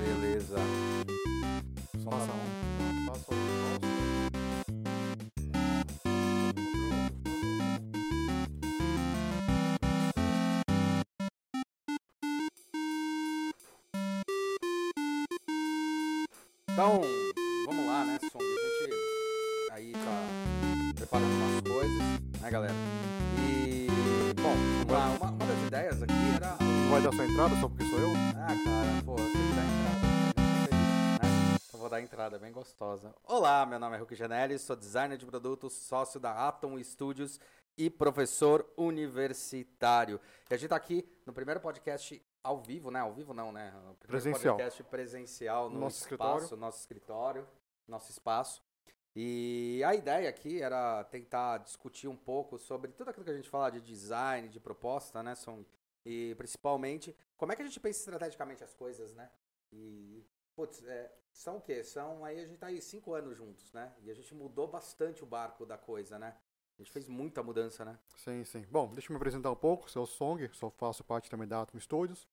Beleza. Som um. Então, vamos lá, né, Som? A gente aí tá preparando umas coisas, né, galera? E, bom. Uma, uma das ideias aqui era. Vai dar sua entrada só porque sou eu? Ah, cara, pô, tenho que dar entrada. né? Então vou dar entrada bem gostosa. Olá, meu nome é Hulk Janelli, sou designer de produtos, sócio da Atom Studios e professor universitário. E a gente tá aqui no primeiro podcast ao vivo, né? Ao vivo não, né? O primeiro Presencial. podcast presencial no Nosso espaço, escritório. nosso escritório, nosso espaço. E a ideia aqui era tentar discutir um pouco sobre tudo aquilo que a gente fala de design, de proposta, né, Song? E principalmente, como é que a gente pensa estrategicamente as coisas, né? E, putz, é, são o quê? São, aí a gente tá aí cinco anos juntos, né? E a gente mudou bastante o barco da coisa, né? A gente fez muita mudança, né? Sim, sim. Bom, deixa eu me apresentar um pouco. Sou o Song, sou, faço parte também da Atom Studios.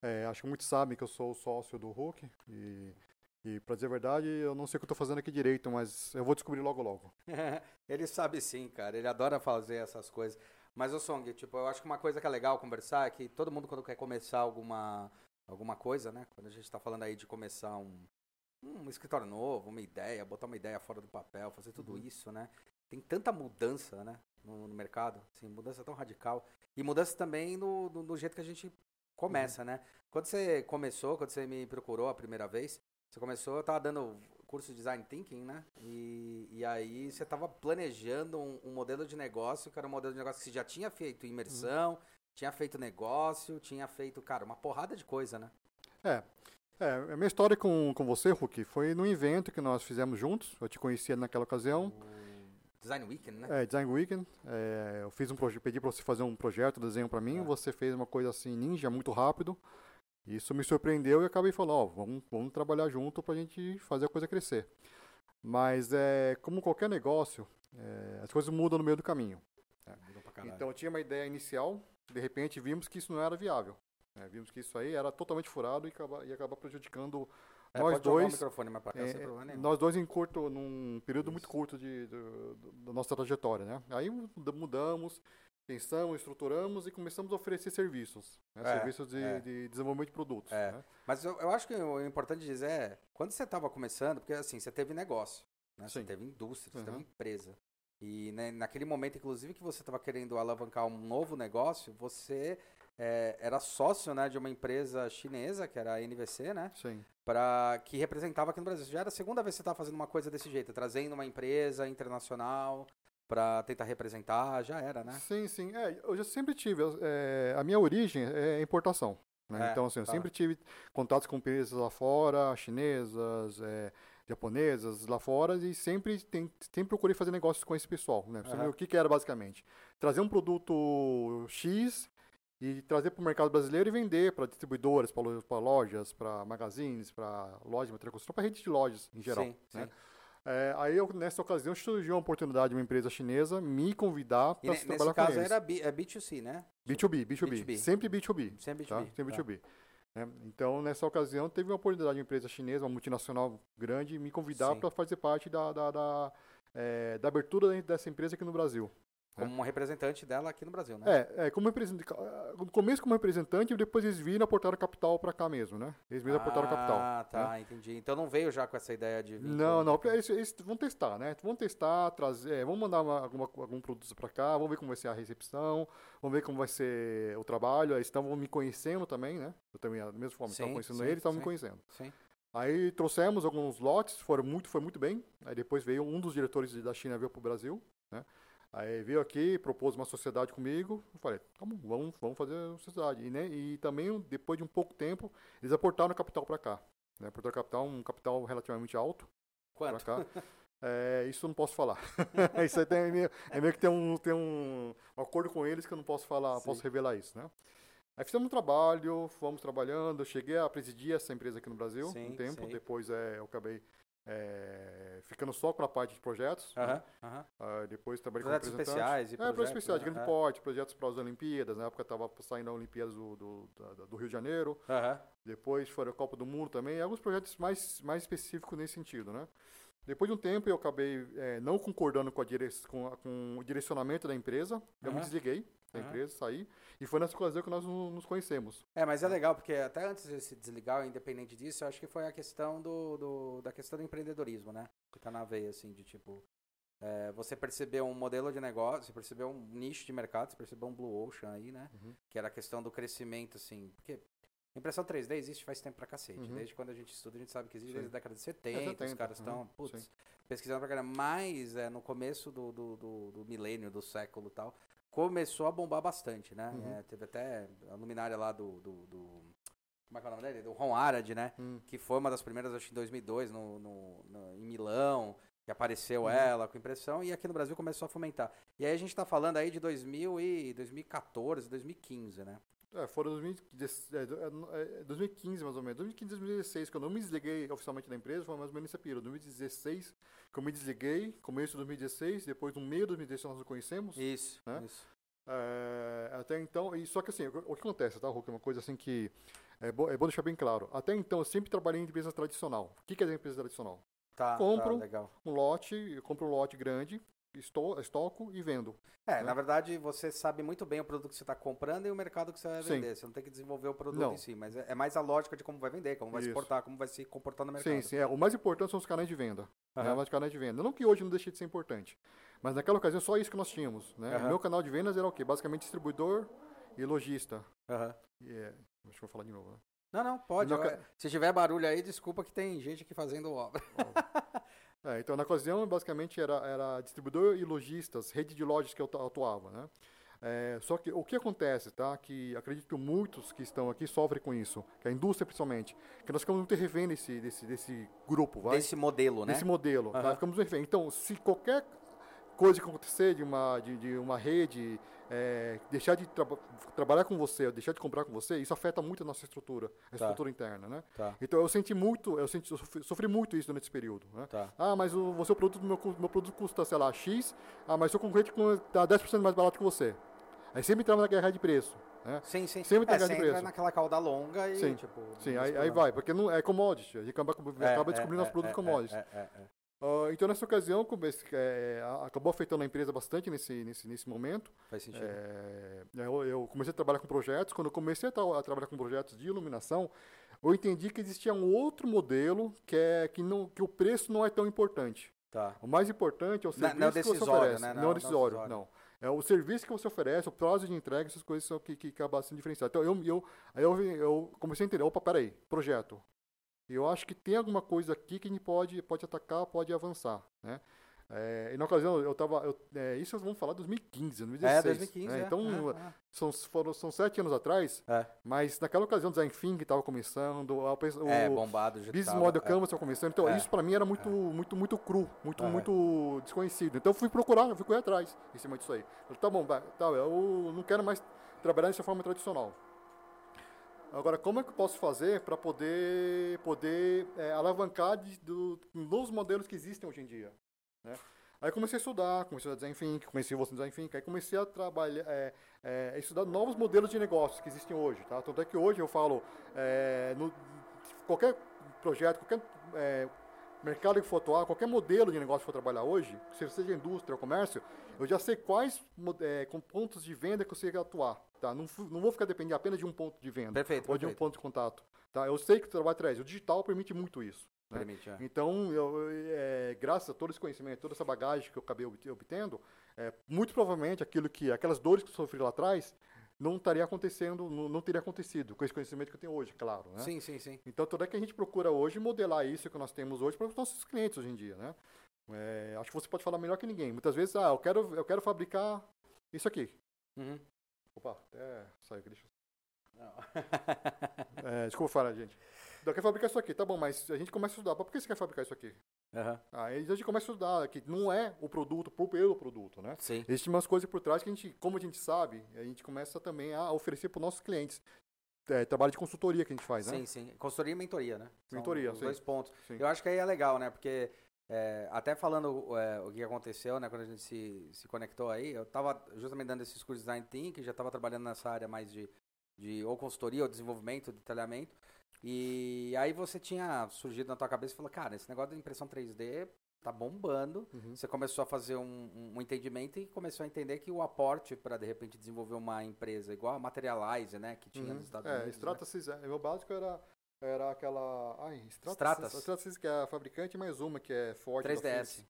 É, acho que muitos sabem que eu sou sócio do Hulk. E, e para dizer a verdade, eu não sei o que eu tô fazendo aqui direito, mas eu vou descobrir logo logo. ele sabe sim, cara. Ele adora fazer essas coisas. Mas o Song, tipo, eu acho que uma coisa que é legal conversar é que todo mundo quando quer começar alguma alguma coisa, né? Quando a gente tá falando aí de começar um um escritório novo, uma ideia, botar uma ideia fora do papel, fazer tudo Uhum. isso, né? Tem tanta mudança, né? No, no mercado, assim, mudança tão radical. E mudança também no, no, no jeito que a gente começa, né? Quando você começou, quando você me procurou a primeira vez, você começou, eu tava dando curso de Design Thinking, né? E, e aí você tava planejando um, um modelo de negócio, que era um modelo de negócio que você já tinha feito imersão, tinha feito negócio, tinha feito, cara, uma porrada de coisa, né? É. É, a minha história com, com você, Hulk, foi no evento que nós fizemos juntos. Eu te conhecia naquela ocasião. O Design Weekend, né? É, Design Weekend. É, eu fiz um projeto, pedi para você fazer um projeto, desenho para mim. É. Você fez uma coisa assim ninja, muito rápido. Isso me surpreendeu e acabei falando, ó, vamos, vamos trabalhar junto para a gente fazer a coisa crescer. Mas é, como qualquer negócio, é, as coisas mudam no meio do caminho. Pra caralho. Então eu tinha uma ideia inicial, de repente vimos que isso não era viável. né? Vimos que isso aí era totalmente furado e acaba- ia acabar prejudicando É, nós dois. cá, É, nós dois em curto, num período muito Isso. curto de, do- do- da nossa trajetória, né? Aí muda- mudamos, pensamos, estruturamos e começamos a oferecer serviços, né? É, serviços de, é. de desenvolvimento de produtos. É. né? Mas eu, eu acho que o importante dizer é, quando você estava começando, porque assim, você teve negócio, né? Você teve indústria, você Uhum. teve empresa. E né, naquele momento, inclusive, que você estava querendo alavancar um novo negócio, você é, era sócio né, de uma empresa chinesa, que era a NVC, né? Sim. Pra, que representava aqui no Brasil. Já era a segunda vez que você estava fazendo uma coisa desse jeito, trazendo uma empresa internacional para tentar representar, já era, né? Sim, sim. É, eu já sempre tive. é, a minha origem é importação. né? É, então, assim, eu tá. sempre tive contatos com empresas lá fora, chinesas, é, japonesas lá fora, e sempre, tem, sempre procurei fazer negócios com esse pessoal. Né? Ver O que, que era basicamente? Trazer um produto X e trazer para o mercado brasileiro e vender para distribuidoras, para lojas, para magazines, para lojas de construção, para rede de lojas em geral. sim, né? sim. É, aí, eu, nessa ocasião, surgiu a oportunidade de uma empresa chinesa me convidar para nesse trabalhar com caso eles. era B, é B2C, né? B2B, B2B, B2B. Sempre B2B. Sempre B2B. Tá? Sempre tá. B2B. né? Então, nessa ocasião, teve uma oportunidade de uma empresa chinesa, uma multinacional grande, me convidar para fazer parte da, da, da, é, da abertura dessa empresa aqui no Brasil. Como representante dela aqui no Brasil, né? É, é como representante, no começo como representante, e depois eles viram e aportaram capital para cá mesmo, né? Eles mesmos aportaram capital. Ah, tá, entendi. Então não veio já com essa ideia de vir Não, não, eles, eles vão testar, né? Vão testar, trazer, é, vamos mandar uma, alguma, algum produto para cá, vamos ver como vai ser a recepção, vamos ver como vai ser o trabalho. Eles estavam me conhecendo também, né? Eu também, da mesma forma, estava conhecendo sim, eles, estavam me conhecendo. Sim. Aí trouxemos alguns lotes, foram muito, foi muito bem. Aí depois veio um dos diretores da China veio para o Brasil, né? Aí veio aqui, propôs uma sociedade comigo. Eu falei, tá bom, vamos, vamos fazer a sociedade. E, né, e também, depois de um pouco tempo, eles aportaram capital para cá. Né? Aportaram capital, um capital relativamente alto pra Quanto? cá. É, isso eu não posso falar. isso aí tem, é, meio, é meio que tem, um, tem um, um acordo com eles que eu não posso falar, Sim. posso revelar isso, né? Aí fizemos um trabalho, fomos trabalhando, eu cheguei a presidir essa empresa aqui no Brasil Sim, um tempo, depois é, eu acabei é, ficando só com a parte de projetos. Né? Ah, depois trabalhei Projetos especiais e É, projetos projetos, especiais, né? grande É. porte, projetos para as Olimpíadas. Na época estava saindo a Olimpíadas do, do, da- do Rio de Janeiro. Depois foi a Copa do Mundo também. Alguns projetos mais, mais específicos nesse sentido, né? Depois de um tempo eu acabei eh, não concordando com, a dire... com, a- com o direcionamento da empresa. Eu me desliguei da empresa, saí. E foi nessa ocasião que nós no- nos conhecemos. É, mas é legal, porque até antes de se desligar, independente disso, eu acho que foi a questão do, do- da questão do empreendedorismo, né? Que tá na veia, assim, de tipo. é, você percebeu um modelo de negócio, você percebeu um nicho de mercado, você percebeu um Blue Ocean aí, né? Uhum. Que era a questão do crescimento, assim. Porque impressão 3D existe faz tempo pra cacete. Uhum. Desde quando a gente estuda, a gente sabe que existe Sim. desde a década de 70, os 70, caras uhum, estão, putz, pesquisando pra caramba. Mas é, no começo do, do, do, do milênio, do século e tal, começou a bombar bastante, né? Uhum. É, teve até a luminária lá do, do, do- Como é que é o nome dele? Do Ron Arad, né? Hum. Que foi uma das primeiras, acho que em 2002, no, no, no- em Milão, que apareceu Uhum. ela com impressão, e aqui no Brasil começou a fomentar. E aí a gente tá falando aí de 2000 e 2014, 2015, né? É, foram 2010, é, é, é, 2015, mais ou menos. 2015, 2016, quando eu me desliguei oficialmente da empresa, foi mais ou menos nessa período. 2016, que eu me desliguei, começo de 2016, depois no meio de 2016 nós nos conhecemos. Isso, Né? isso. É, até então, e só que assim, o, que acontece, tá, Hulk? É uma coisa assim que é, bo- é bom deixar bem claro. Até então, eu sempre trabalhei em empresa tradicional. O que, que é empresa tradicional? Tá, Compro. tá. Um lote, eu compro um lote grande, esto, estoco e vendo. É, né? na verdade, você sabe muito bem o produto que você está comprando e o mercado que você vai Sim. vender. Você não tem que desenvolver o produto Não. em si, mas é, é mais a lógica de como vai vender, como vai Isso. portar, como vai se comportar no mercado. Sim, sim. É, o mais importante são os canais de venda. Né, Aham. os canais de venda. Não que hoje não deixe de ser importante. Mas naquela ocasião, só isso que nós tínhamos. Né? Aham. O meu canal de vendas era o quê? Basicamente distribuidor e lojista. Aham. E, é, acho que vou falar de novo. Né? Não, não, pode. Não, eu- ca- Se tiver barulho aí, desculpa que tem gente aqui fazendo obra. É, então, na ocasião, basicamente, era, era distribuidor e lojistas, rede de lojas que eu atuava, né? É, só que o que acontece, tá? Que acredito que muitos que estão aqui sofrem com isso, que a indústria principalmente, que nós ficamos muito refém desse, desse, desse grupo, vai? Desse modelo, né? Desse modelo, tá? Aham. Ficamos refém. Então, se qualquer coisa que acontecer de uma, de, de uma rede é, deixar de traba- trabalhar com você, deixar de comprar com você, isso afeta muito a nossa estrutura, a Tá. estrutura interna, né? Tá, Então, eu senti muito, eu, senti, eu sofri, sofri muito isso nesse período, né? tá. Ah, mas o, o seu produto, meu, meu produto custa, sei lá, X, ah, mas seu concorrente está 10% mais barato que você. Aí sempre entrava na guerra de preço, né? Sim, sim. Sempre é, guerra você de entra naquela cauda longa e, Sim, tipo... Sim, aí, aí vai, porque não é commodity, a gente acaba, É, acaba é, descobrindo é, os produtos é, commodities. Ah, então, nessa ocasião, comece- é, acabou afetando a empresa bastante nesse, nesse, nesse momento. Faz sentido. É, eu, eu comecei a trabalhar com projetos. Quando eu comecei a, tra- a trabalhar com projetos de iluminação, eu entendi que existia um outro modelo que, é, que, não, que o preço não é tão importante. Tá. O mais importante é o Não- serviço não que você oferece. né? Não, Não- decisório, não não. É o serviço que você oferece, o prazo de entrega, essas coisas são que, que acabam sendo diferenciadas. Então, eu, eu, aí eu, eu comecei a entender, opa, peraí, projeto. Eu acho que tem alguma coisa aqui que a gente pode, pode atacar, pode avançar, né? É, e na ocasião, eu estava... é, isso vamos falar de 2015, 2016. É, 2015, né? é, Então, é. São, foram, são sete anos atrás, É. mas naquela ocasião, o Design Thinking estava começando, o, É, bombado. Business tava, Model é. Canvas estava começando, então É. isso para mim era muito, muito, muito cru, muito, muito desconhecido. Então eu fui procurar, eu fui correr atrás em cima disso aí. Eu falei, tá bom, tá, eu não quero mais trabalhar dessa forma tradicional. Agora, como é que eu posso fazer para poder, poder é, alavancar de, do, modelos que existem hoje em dia? Né? Aí comecei a estudar, comecei a design thinking, você no design thinking, aí comecei a trabalhar, é, é, estudar novos modelos de negócios que existem hoje, tá? Tanto é que hoje eu falo, é, no, qualquer projeto, qualquer é, mercado que for atuar, qualquer modelo de negócio que for trabalhar hoje, se seja indústria ou comércio, eu já sei quais é, com pontos de venda que eu sei atuar, tá? Não, não vou ficar dependendo apenas de um ponto de venda Perfeito, ou de um perfeito. ponto de contato, tá? Eu sei que o trabalho traz, o digital permite muito isso. né? Permite, é. Então, eu, é, graças a todo esse conhecimento, toda essa bagagem que eu acabei obte- obtendo, é, muito provavelmente aquilo que, aquelas dores que eu sofri lá atrás, não estaria acontecendo, não, não teria acontecido com esse conhecimento que eu tenho hoje, claro, né? Sim, sim, sim. Então, tudo é que a gente procura hoje modelar isso que nós temos hoje para os nossos clientes hoje em dia, né? É, acho que você pode falar melhor que ninguém. Muitas vezes, ah, eu quero, eu quero fabricar isso aqui. Uhum. Opa, até saiu aqui, deixa. Não. É, desculpa falar, gente. Eu quero fabricar isso aqui, tá bom, mas a gente começa a estudar. Por que você quer fabricar isso aqui? Aham. Aí a gente começa a estudar que não é o produto por pelo produto, né? Sim. Existem umas coisas por trás que a gente, como a gente sabe, a gente começa também a oferecer para os nossos clientes. é, trabalho de consultoria que a gente faz, né? Sim, sim. Consultoria e mentoria, né? São Mentoria, os sim. dois pontos. Sim. Eu acho que aí é legal, né? Porque é, até falando é, o que aconteceu, né? Quando a gente se, se conectou aí, eu tava justamente dando esses cursos de Design Thinking, já tava trabalhando nessa área mais de, de ou consultoria ou desenvolvimento, detalhamento. E aí você tinha surgido na tua cabeça e falou, cara, esse negócio de impressão 3D tá bombando. Uhum. Você começou a fazer um, um- entendimento e começou a entender que o aporte para de repente desenvolver uma empresa igual a Materialize, né, que tinha Uhum. nos Estados é, Unidos. né? Stratasys, é, meu básico era, era aquela. Ai, Stratasys. Stratasys que é a fabricante, mais uma que é forte. da 3DS. Philips.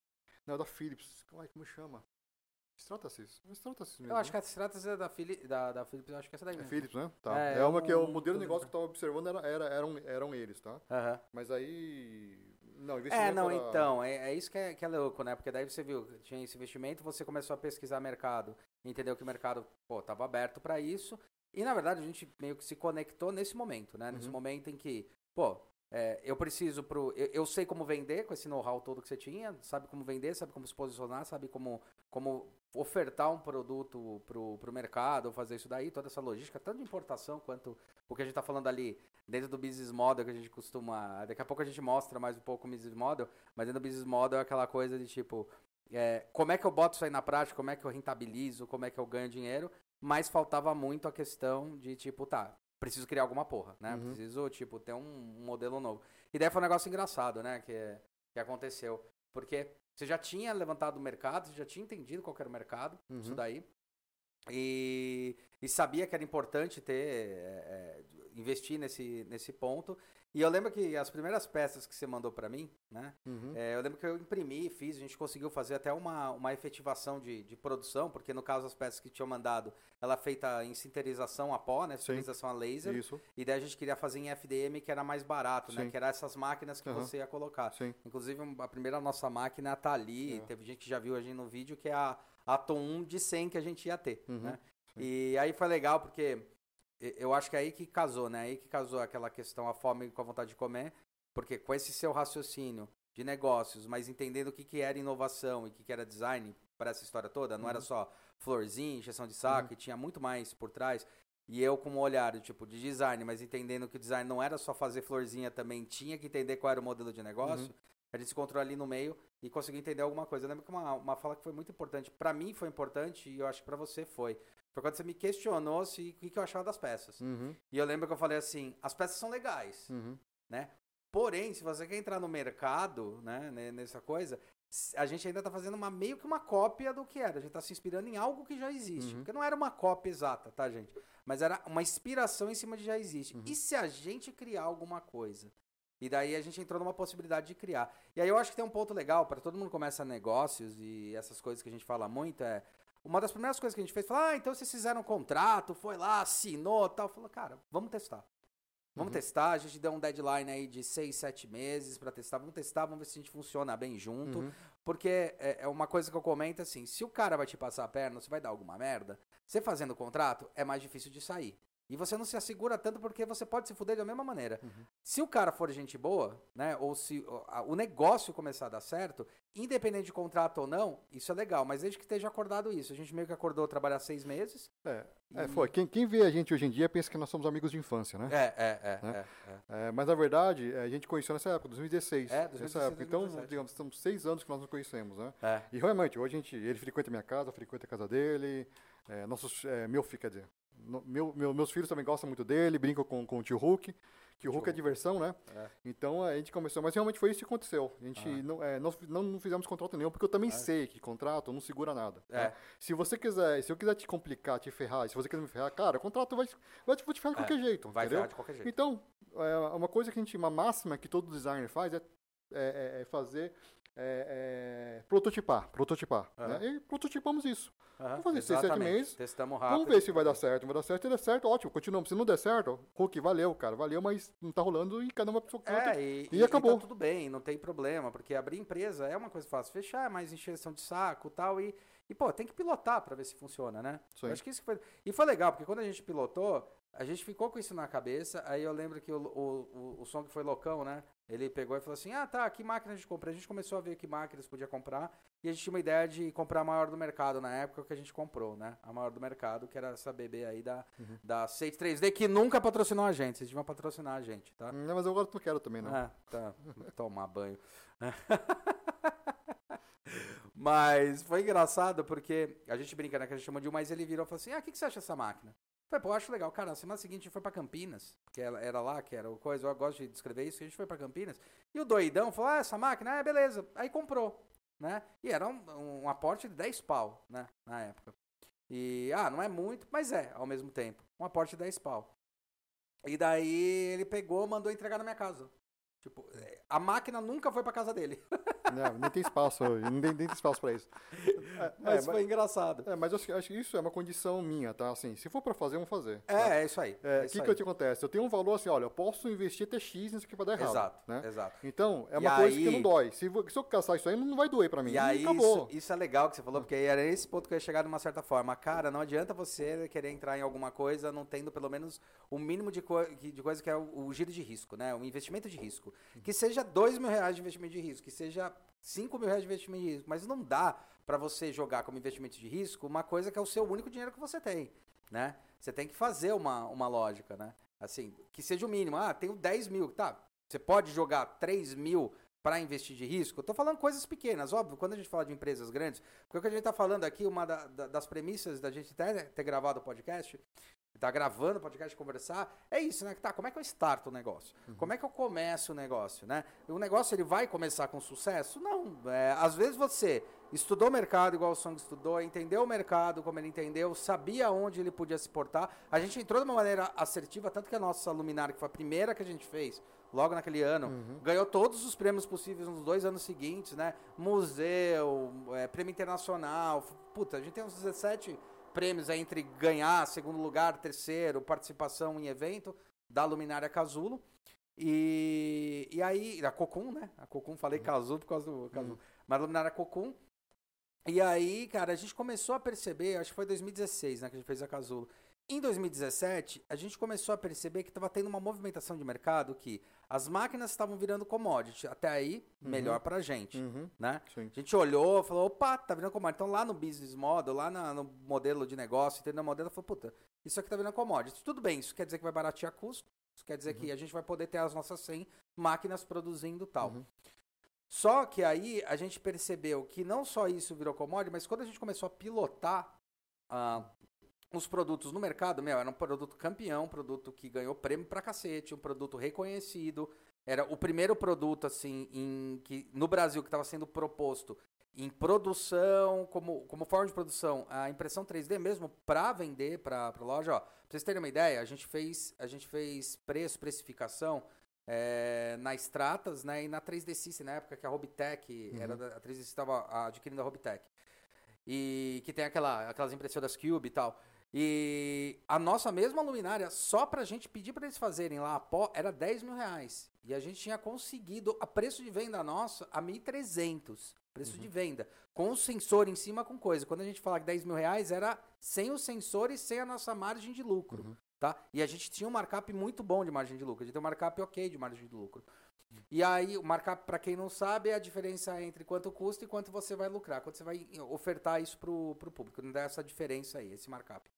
Não, da Philips. Como chama? Stratasys. É Stratasys mesmo. Eu acho que a Stratas é da, Phili da, da Philips, eu acho que essa daí É mesmo. Philips, né? Tá. É, É, uma que é o um- modelo de negócio que eu tava observando era, era- eram, eram eles, tá? Mas aí. Não, É, investimento não, era- então, é, é isso que é, que é louco, né? Porque daí você viu, que tinha esse investimento, você começou a pesquisar mercado, entendeu que o mercado, pô, tava aberto para isso, e na verdade a gente meio que se conectou nesse momento, né? Nesse Uhum. momento em que, pô, é, eu preciso pro. Eu, eu sei como vender com esse know-how todo que você tinha, sabe como vender, sabe como se posicionar, sabe como, como ofertar um produto pro, pro mercado, fazer isso daí, toda essa logística, tanto de importação quanto o que a gente tá falando ali dentro do business model que a gente costuma. Daqui a pouco a gente mostra mais um pouco o business model, mas dentro do business model é aquela coisa de tipo. é, como é que eu boto isso aí na prática, como é que eu rentabilizo, como é que eu ganho dinheiro, mas faltava muito a questão de tipo, tá, preciso criar alguma porra, né? Uhum. Preciso, tipo, ter um, um modelo novo. E daí foi um negócio engraçado, né, que, que aconteceu. Porque você já tinha levantado o mercado, você já tinha entendido qual era o mercado, isso Uhum. daí. E, e sabia que era importante ter, é, é, investir nesse, nesse ponto. E eu lembro que as primeiras peças que você mandou para mim, né? Uhum. É, eu lembro que eu imprimi, fiz, a gente conseguiu fazer até uma, uma efetivação de, de produção, porque no caso as peças que tinham mandado, ela é feita em sinterização a pó, né? Sinterização a laser. Isso, E daí a gente queria fazer em FDM, que era mais barato, né? Sim. Que era essas máquinas que Aham. você ia colocar. sim. Inclusive, a primeira nossa máquina tá ali. É. Teve gente que já viu a gente no vídeo, que é a Atom 1 de 100 que a gente ia ter, Uhum, né? sim. E aí foi legal, porque eu acho que é aí que casou, né? Aí que casou aquela questão, a fome com a vontade de comer. Porque com esse seu raciocínio de negócios, mas entendendo o que, que era inovação e o que, que era design para essa história toda, não era Uhum. só florzinha, injeção de saco, e tinha muito mais por trás. E eu com um olhar, tipo, de design, mas entendendo que o design não era só fazer florzinha também, tinha que entender qual era o modelo de negócio, a gente se encontrou ali no meio e conseguiu entender alguma coisa. Eu lembro que uma, uma fala que foi muito importante, para mim foi importante e eu acho que para você foi. Foi quando você me questionou se o que, que eu achava das peças. Uhum, E eu lembro que eu falei assim, as peças são legais, uhum. né? Porém, se você quer entrar no mercado, né, ne- nessa coisa, a gente ainda tá fazendo uma meio que uma cópia do que era. A gente tá se inspirando em algo que já existe. Uhum. Porque não era uma cópia exata, tá, gente? Mas era uma inspiração em cima de já existe. Uhum. E se a gente criar alguma coisa? E daí a gente entrou numa possibilidade de criar. E aí eu acho que tem um ponto legal para todo mundo que começa negócios e essas coisas que a gente fala muito é uma das primeiras coisas que a gente fez, foi, ah, então vocês fizeram um contrato, foi lá, assinou tal. Falou, cara, vamos testar. Vamos Uhum. testar, a gente deu um deadline aí de seis, sete meses para testar. Vamos testar, vamos ver se a gente funciona bem junto. Uhum. Porque é, é uma coisa que eu comento assim: se o cara vai te passar a perna, você vai dar alguma merda, você fazendo o contrato é mais difícil de sair. E você não se assegura tanto porque você pode se fuder da mesma maneira. Uhum. Se o cara for gente boa, né? Ou se o- negócio começar a dar certo, independente de contrato ou não, isso é legal. Mas desde que esteja acordado isso. A gente meio que acordou trabalhar seis meses. É, é, e- foi. Quem, quem vê a gente hoje em dia pensa que nós somos amigos de infância, né? É, é, é. Né? é, é. É, mas na verdade, a gente conheceu nessa época, 2016. É, 2016, nessa época. Então, 2017. digamos, estamos seis anos que nós nos conhecemos, né? É. E realmente, hoje a gente, ele frequenta a minha casa, eu frequento a casa dele. é, nossos, é, meu quer dizer, no- meu, meu- meus filhos também gostam muito dele, brincam com, com o tio Hulk. Que o Hulk é diversão, né? É. Então a gente começou, mas realmente foi isso que aconteceu. A gente Ah. não, é, não, não, não fizemos contrato nenhum, porque eu também Ah. sei que contrato não segura nada. É. Se você quiser, se eu quiser te complicar, te ferrar, se você quiser me ferrar, cara, o contrato vai, vai te, te ferrar de É, qualquer jeito. Vai entendeu? virar de qualquer jeito. Então, é, uma coisa que a gente, uma máxima que todo designer faz é- é- é fazer, é- é prototipar, prototipar. Aham. né? E prototipamos isso. Aham, vamos fazer seis, sete meses. Testamos rápido. Vamos ver se vai dar certo. Vai dar certo, se der certo, ótimo, continuamos. Se não der certo, Hulk, valeu, cara, valeu, mas não tá rolando e cada uma pessoa canta. É, e, e e- e acabou. tá tudo bem, não tem problema, porque abrir empresa é uma coisa fácil. Fechar é mais encheção de saco tal, e e, pô, tem que pilotar pra ver se funciona, né? Acho que isso que foi. E foi legal, porque quando a gente pilotou, a gente ficou com isso na cabeça. Aí eu lembro que o, o, o, o som que foi loucão, né? Ele pegou e falou assim: Ah, tá, que máquina a gente compra? A gente começou a ver que máquinas podia comprar. E a gente tinha uma ideia de comprar a maior do mercado na época que a gente comprou, né? A maior do mercado, que era essa bebê aí da, uhum. da Sage 3D, que nunca patrocinou a gente. Vocês deviam patrocinar a gente, tá? Não, mas eu agora não quero também, não. É, tá. Tomar banho. mas foi engraçado porque a gente brinca, né? Que a gente chama de um, mas ele virou e falou assim: ah, o que, que você acha dessa máquina? Falei, pô, acho legal. Cara, na semana seguinte a gente foi pra Campinas, porque era lá, que era o coisa, eu gosto de descrever isso, a gente foi pra Campinas. E o doidão falou, ah, essa máquina, é beleza. Aí comprou, né? E era um, um aporte de 10 pau, né, na época. E, ah, não é muito, mas é, ao mesmo tempo. Um aporte de 10 pau. E daí ele pegou, mandou entregar na minha casa. Tipo, é, a máquina nunca foi pra casa dele. Não, nem tem espaço, nem, nem tem espaço pra isso. É, mas é, foi mas, engraçado. É, mas eu acho que isso é uma condição minha, tá? Assim, se for pra fazer, vamos fazer. É, tá? é isso aí. O é, que, que, que acontece? Eu tenho um valor assim, olha, eu posso investir até X nisso aqui pra dar errado. Exato, né? exato. Então, é uma e coisa aí... que não dói. Se, se eu caçar isso aí, não vai doer pra mim. E aí, acabou. Isso, isso é legal que você falou, porque era esse ponto que eu ia chegar de uma certa forma. Cara, não adianta você querer entrar em alguma coisa não tendo pelo menos o mínimo de, co de coisa que é o, o giro de risco, né? O investimento de risco. Que seja 2 mil reais de investimento de risco, que seja 5 mil reais de investimento de risco. Mas não dá para você jogar como investimento de risco uma coisa que é o seu único dinheiro que você tem, né? Você tem que fazer uma, uma lógica, né? Assim, que seja o mínimo. Ah, tenho 10 mil. Tá, você pode jogar 3 mil para investir de risco? Tô falando coisas pequenas, óbvio, quando a gente fala de empresas grandes, porque o que a gente está falando aqui, uma da, da, das premissas da gente ter, ter gravado o podcast, tá gravando podcast conversar, é isso, né? Tá, como é que eu starto o negócio? Uhum. Como é que eu começo o negócio, né? O negócio ele vai começar com sucesso? Não. É, às vezes você estudou o mercado igual o Song estudou, entendeu o mercado como ele entendeu, sabia onde ele podia se portar. A gente entrou de uma maneira assertiva, tanto que a nossa luminária, que foi a primeira que a gente fez, logo naquele ano, uhum. ganhou todos os prêmios possíveis nos dois anos seguintes, né? Museu, é, prêmio internacional. Puta, a gente tem uns 17 prêmios aí entre ganhar segundo lugar, terceiro, participação em evento da Luminária Casulo. E, e aí, a Cocum, né? A Cocum, falei uhum. Casulo por causa do Casulo. Uhum. Mas a Luminária Cocum. E aí, cara, a gente começou a perceber, acho que foi 2016, né, que a gente fez a Casulo. Em 2017, a gente começou a perceber que estava tendo uma movimentação de mercado que as máquinas estavam virando commodity. Até aí, uhum. melhor para a gente. Uhum. Né? A gente olhou falou, opa, tá virando commodity. Então lá no business model, lá na, no modelo de negócio, entendeu? O modelo falou, puta, isso aqui tá virando commodity. Tudo bem, isso quer dizer que vai baratear custo. Isso quer dizer uhum. que a gente vai poder ter as nossas 100 máquinas produzindo tal. Uhum. Só que aí a gente percebeu que não só isso virou commodity, mas quando a gente começou a pilotar uh, os produtos no mercado, meu, era um produto campeão, um produto que ganhou prêmio pra cacete, um produto reconhecido. Era o primeiro produto, assim, em, que, no Brasil que estava sendo proposto em produção, como, como forma de produção, a impressão 3D mesmo para vender para a loja. Ó, pra vocês terem uma ideia, a gente fez, a gente fez preço, precificação é, na Stratas né, e na 3D System, na época que a Robitech, uhum. era da, a 3D estava adquirindo a Robitech. E que tem aquela, aquelas impressoras Cube e tal. E a nossa mesma luminária, só pra gente pedir para eles fazerem lá a pó, era 10 mil reais. E a gente tinha conseguido a preço de venda nossa a 1.300. Preço uhum. de venda. Com o sensor em cima, com coisa. Quando a gente fala que 10 mil reais, era sem o sensor e sem a nossa margem de lucro. Uhum. Tá? E a gente tinha um markup muito bom de margem de lucro. A gente tem um markup ok de margem de lucro. Uhum. E aí, o markup, para quem não sabe, é a diferença entre quanto custa e quanto você vai lucrar. Quanto você vai ofertar isso pro, pro público. Não dá essa diferença aí, esse markup.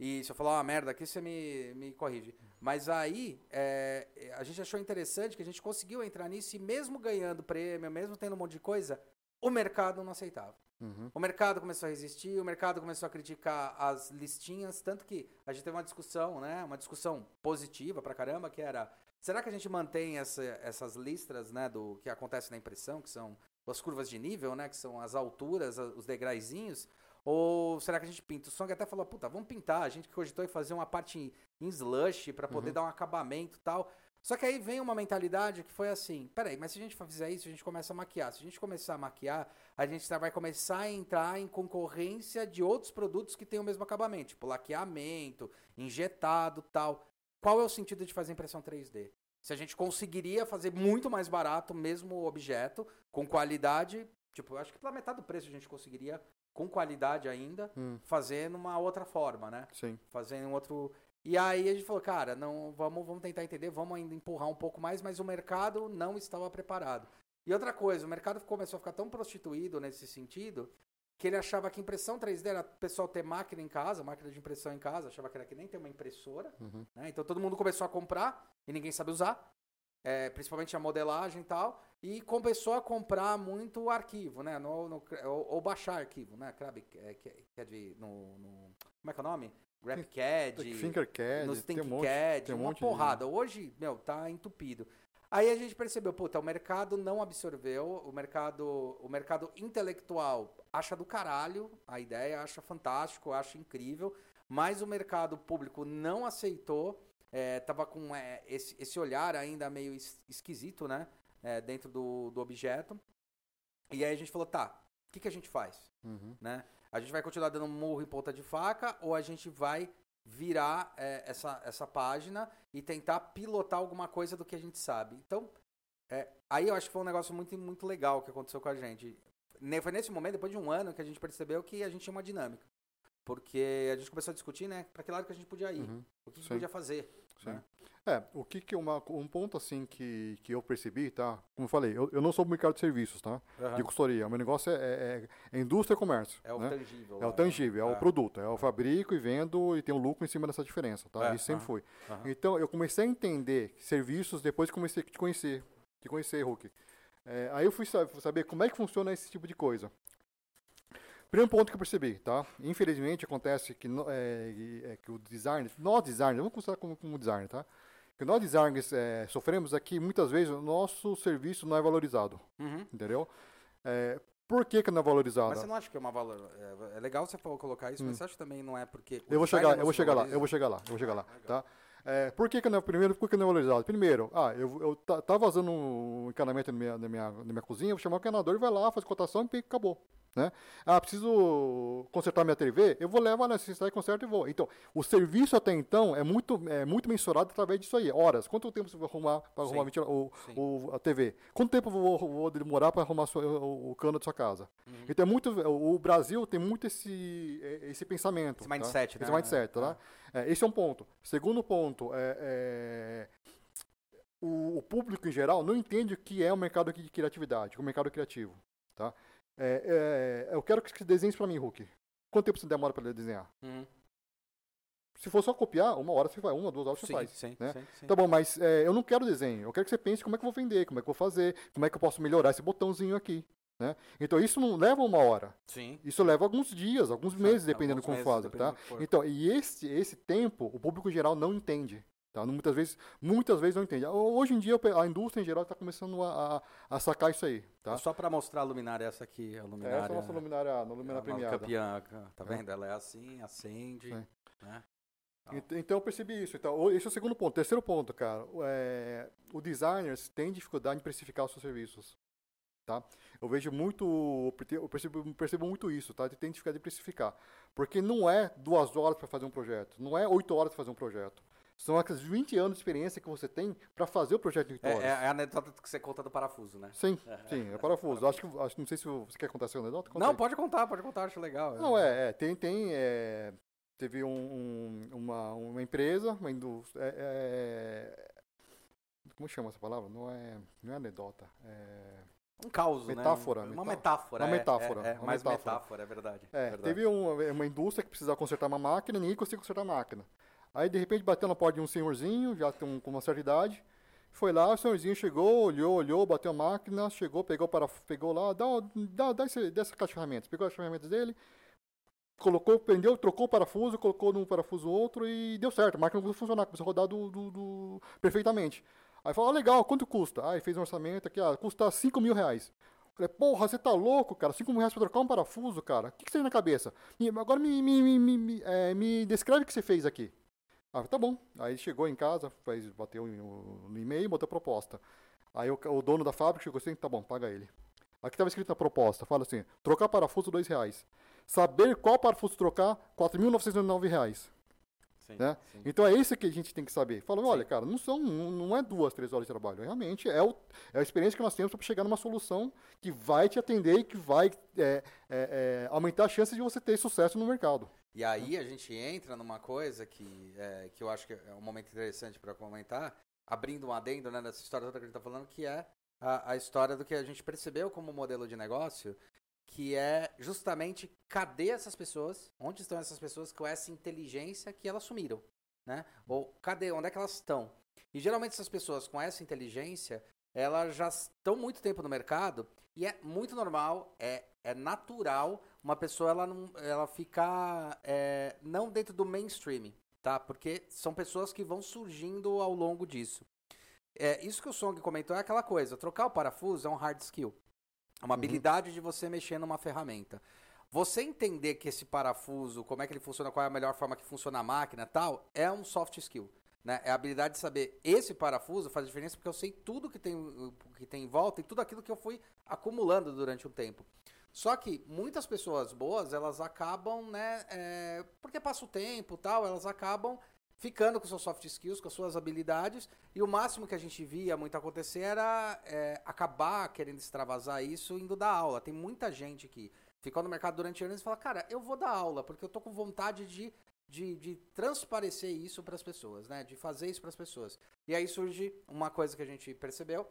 E se eu falar uma merda aqui, você me, me corrige. Mas aí, é, a gente achou interessante que a gente conseguiu entrar nisso e mesmo ganhando prêmio, mesmo tendo um monte de coisa, o mercado não aceitava. Uhum. O mercado começou a resistir, o mercado começou a criticar as listinhas, tanto que a gente teve uma discussão, né, uma discussão positiva pra caramba, que era, será que a gente mantém essa, essas listras, né, do que acontece na impressão, que são as curvas de nível, né, que são as alturas, os degraizinhos, ou será que a gente pinta? O Song até falou, puta, vamos pintar. A gente cogitou em fazer uma parte em, em slush para poder uhum. dar um acabamento e tal. Só que aí vem uma mentalidade que foi assim: peraí, mas se a gente fizer isso, a gente começa a maquiar. Se a gente começar a maquiar, a gente vai começar a entrar em concorrência de outros produtos que têm o mesmo acabamento, tipo laqueamento, injetado tal. Qual é o sentido de fazer impressão 3D? Se a gente conseguiria fazer muito mais barato o mesmo objeto, com qualidade, tipo, acho que pela metade do preço a gente conseguiria com qualidade ainda, hum. fazendo uma outra forma, né? Sim. Fazendo um outro. E aí a gente falou, cara, não, vamos, vamos tentar entender, vamos ainda empurrar um pouco mais, mas o mercado não estava preparado. E outra coisa, o mercado começou a ficar tão prostituído nesse sentido que ele achava que impressão 3D era o pessoal ter máquina em casa, máquina de impressão em casa, achava que era que nem ter uma impressora. Uhum. Né? Então todo mundo começou a comprar e ninguém sabe usar, é, principalmente a modelagem e tal, e começou a comprar muito arquivo, né? No, no- ou, ou baixar arquivo, né? Crab, é, que, é de, no, no- como é que é o nome? GrabCAD, Fingercad, nos tem um monte. Tem um uma monte de- porrada. Hoje, meu, tá entupido. Aí a gente percebeu, puta, o mercado não absorveu, o mercado, o mercado intelectual acha do caralho a ideia, acha fantástico, acha incrível, mas o mercado público não aceitou, é, tava com é, esse, esse olhar ainda meio es- esquisito, né, é, dentro do, do objeto. E aí a gente falou, tá, o que, que a gente faz? Uhum. né? A gente vai continuar dando murro em ponta de faca ou a gente vai virar é, essa, essa página e tentar pilotar alguma coisa do que a gente sabe. Então, é, aí eu acho que foi um negócio muito, muito legal que aconteceu com a gente. Foi nesse momento, depois de um ano, que a gente percebeu que a gente tinha uma dinâmica. Porque a gente começou a discutir, né, para que lado que a gente podia ir, Uhum. o que, que Sim. podia fazer. Né? É, o que que uma, um ponto assim que, que eu percebi, tá? Como eu falei, eu, eu não sou do mercado de serviços, tá? De consultoria. O meu negócio é, é- é indústria e comércio. É o né? tangível. É o lá, tangível, é, né? o produto. É o fabrico e vendo e tem um lucro em cima dessa diferença, tá? É, Isso sempre aham, foi. Então, eu comecei a entender serviços depois que comecei a te conhecer. Te conhecer, Hulk. É, aí eu fui sa- saber como é que funciona esse tipo de coisa. Primeiro ponto que eu percebi, tá? Infelizmente acontece que, é, é que o design, nós designers, vamos considerar como, como designer, tá? Que nós designers é, sofremos aqui, muitas vezes, o nosso serviço não é valorizado, Uhum. entendeu? É, por que que não é valorizado? Mas você não acha que é uma valor. É, é legal você colocar isso, mas você acha que também não é porque. o Hum. Eu vou chegar, eu vou chegar lá, eu vou chegar lá, eu vou chegar lá, tá? É, por que que não é, primeiro, por que não é valorizado? Primeiro, ah, eu, eu tá, tá vazando um encanamento na minha, na, minha, na minha cozinha, eu vou chamar o encanador, vai lá, faz cotação e acabou, né? Ah, preciso consertar minha TV, eu vou levar na necessidade, conserto e vou. Então, o serviço até então é muito, é muito mensurado através disso aí, horas. Quanto tempo você vai arrumar para arrumar o, o- a TV? Quanto tempo eu vou, vou demorar para arrumar sua- o, o cano da sua casa? Uhum. Então, é muito, o Brasil tem muito esse, esse pensamento. Esse tá? mindset, né? Esse mindset, tá? É, esse é um ponto. Segundo ponto, é, é, o, o público em geral não entende o que é o mercado de criatividade, o mercado criativo. Tá? É, é, eu quero que você desenhe para mim, Hulk. Quanto tempo você demora para desenhar? Uhum. Se for só copiar, uma hora você faz, uma, duas horas você Sim, faz. sim, né? sim, sim. Tá bom, mas é, eu não quero desenho. Eu quero que você pense como é que eu vou vender, como é que eu vou fazer, como é que eu posso melhorar esse botãozinho aqui. Né? Então isso não leva uma hora. Sim. Isso leva alguns dias, alguns meses, dependendo Alguns como meses, faz, dependendo tá? Então, e esse, esse tempo, o público geral não entende. Tá? Muitas vezes, muitas vezes não entende. Hoje em dia, a indústria em geral está começando a, a, a sacar isso aí. Tá? Só pra mostrar a luminária, essa aqui, a luminária. Essa é a nossa luminária, a luminária a premiada. campeã, tá vendo? Ela é assim, acende, né? Ent- Então eu percebi isso. Então, esse é o segundo ponto. Terceiro ponto, cara. É, o designers tem dificuldade em precificar os seus serviços. Tá? Eu vejo muito, eu percebo, percebo muito isso, tá? Tem dificuldade de precificar. Porque não é duas horas para fazer um projeto, não é oito horas para fazer um projeto. São aqueles 20 anos de experiência que você tem para fazer o projeto oito É, horas. é a anedota que você conta do parafuso, né? Sim, sim, é parafuso. Acho que, acho, não sei se você quer contar essa anedota. Conta Não, aí. pode contar, pode contar, acho legal. Não, é, é, tem, tem, é, teve um, um- uma, uma empresa, uma indústria, é, é, como chama essa palavra? Não é, não é anedota, é, Um caos, Metáfora, né? Uma metá- metáfora. uma é, metáfora, É, é, uma mais metáfora. metáfora, é verdade. é, verdade. teve um- uma indústria que precisava consertar uma máquina, ninguém conseguia consertar a máquina. Aí, de repente, bateu na porta de um senhorzinho, já com uma certa idade, foi lá, o senhorzinho chegou, olhou, olhou, bateu a máquina, chegou, pegou, para, pegou lá, dá, dá, dá esse, dessa caixa de ferramentas, pegou as ferramentas dele, colocou, prendeu, trocou o parafuso, colocou num parafuso outro e deu certo. A máquina começou a funcionar, começou a rodar do, do- do- perfeitamente. Aí falou, ah, legal, quanto custa? Aí fez um orçamento aqui, ah, custa 5 mil reais. Falei, porra, você tá louco, cara? 5 mil reais pra trocar um parafuso, cara? O que, que você tem na cabeça? Agora me, me, me, me, é, me descreve o que você fez aqui. Ah, tá bom. Aí chegou em casa, fez, bateu no, e-mail, botou a proposta. Aí o, o dono da fábrica chegou assim, tá bom, paga ele. Aqui estava escrito na proposta, fala assim, trocar parafuso, dois reais. Saber qual parafuso trocar, 4.909 reais. Sim, né? sim. Então é isso que a gente tem que saber. Fala, olha, cara, não são, não, é duas, três horas de trabalho. Realmente é, o, é a experiência que nós temos para chegar numa solução que vai te atender e que vai é, é, é, aumentar as chances de você ter sucesso no mercado. E aí a gente entra numa coisa que, é, que eu acho que é um momento interessante para comentar, abrindo um adendo né, dessa história toda que a gente tá falando, que é a, a história do que a gente percebeu como modelo de negócio, que é justamente cadê essas pessoas, onde estão essas pessoas com essa inteligência que elas sumiram, né? Ou cadê, onde é que elas estão? E geralmente essas pessoas com essa inteligência, elas já estão muito tempo no mercado e é muito normal, é, é natural uma pessoa ela não ela ficar é, não dentro do mainstream, tá? Porque são pessoas que vão surgindo ao longo disso. É, isso que o Song comentou é aquela coisa, trocar o parafuso é um hard skill. É uma uhum. habilidade de você mexer numa ferramenta. Você entender que esse parafuso, como é que ele funciona, qual é a melhor forma que funciona a máquina tal, é um soft skill. Né? É a habilidade de saber esse parafuso faz diferença porque eu sei tudo que tem, que tem em volta e tudo aquilo que eu fui acumulando durante um tempo. Só que muitas pessoas boas, elas acabam, né, é, porque passa o tempo tal, elas acabam ficando com seus soft skills, com as suas habilidades, e o máximo que a gente via muito acontecer era é, acabar querendo extravasar isso indo dar aula. Tem muita gente que ficou no mercado durante anos e fala, cara, eu vou dar aula, porque eu tô com vontade de, de, de transparecer isso para as pessoas, né? De fazer isso para as pessoas. E aí surge uma coisa que a gente percebeu,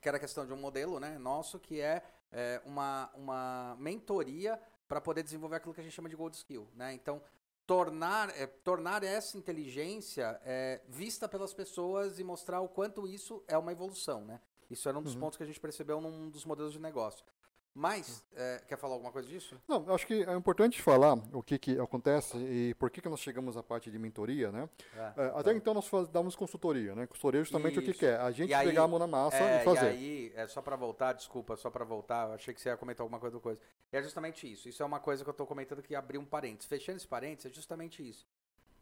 que era a questão de um modelo né, nosso, que é, é uma, uma mentoria para poder desenvolver aquilo que a gente chama de gold skill. Né? Então, tornar, é, tornar essa inteligência é, vista pelas pessoas e mostrar o quanto isso é uma evolução, né? Isso era um dos uhum. pontos que a gente percebeu num dos modelos de negócio. Mas, é, quer falar alguma coisa disso? Não, acho que é importante falar o que, que acontece e por que, que nós chegamos à parte de mentoria, né? É, é, até tá. então nós faz, damos consultoria, né? Consultoria é justamente Isso. o que, que é, a gente aí, pegar a mão na massa é, e fazer. E aí, é só para voltar, desculpa, só para voltar, eu achei que você ia comentar alguma coisa do coisa. É justamente isso, isso é uma coisa que eu estou comentando que abriu um parênteses. Fechando esse parênteses, é justamente isso.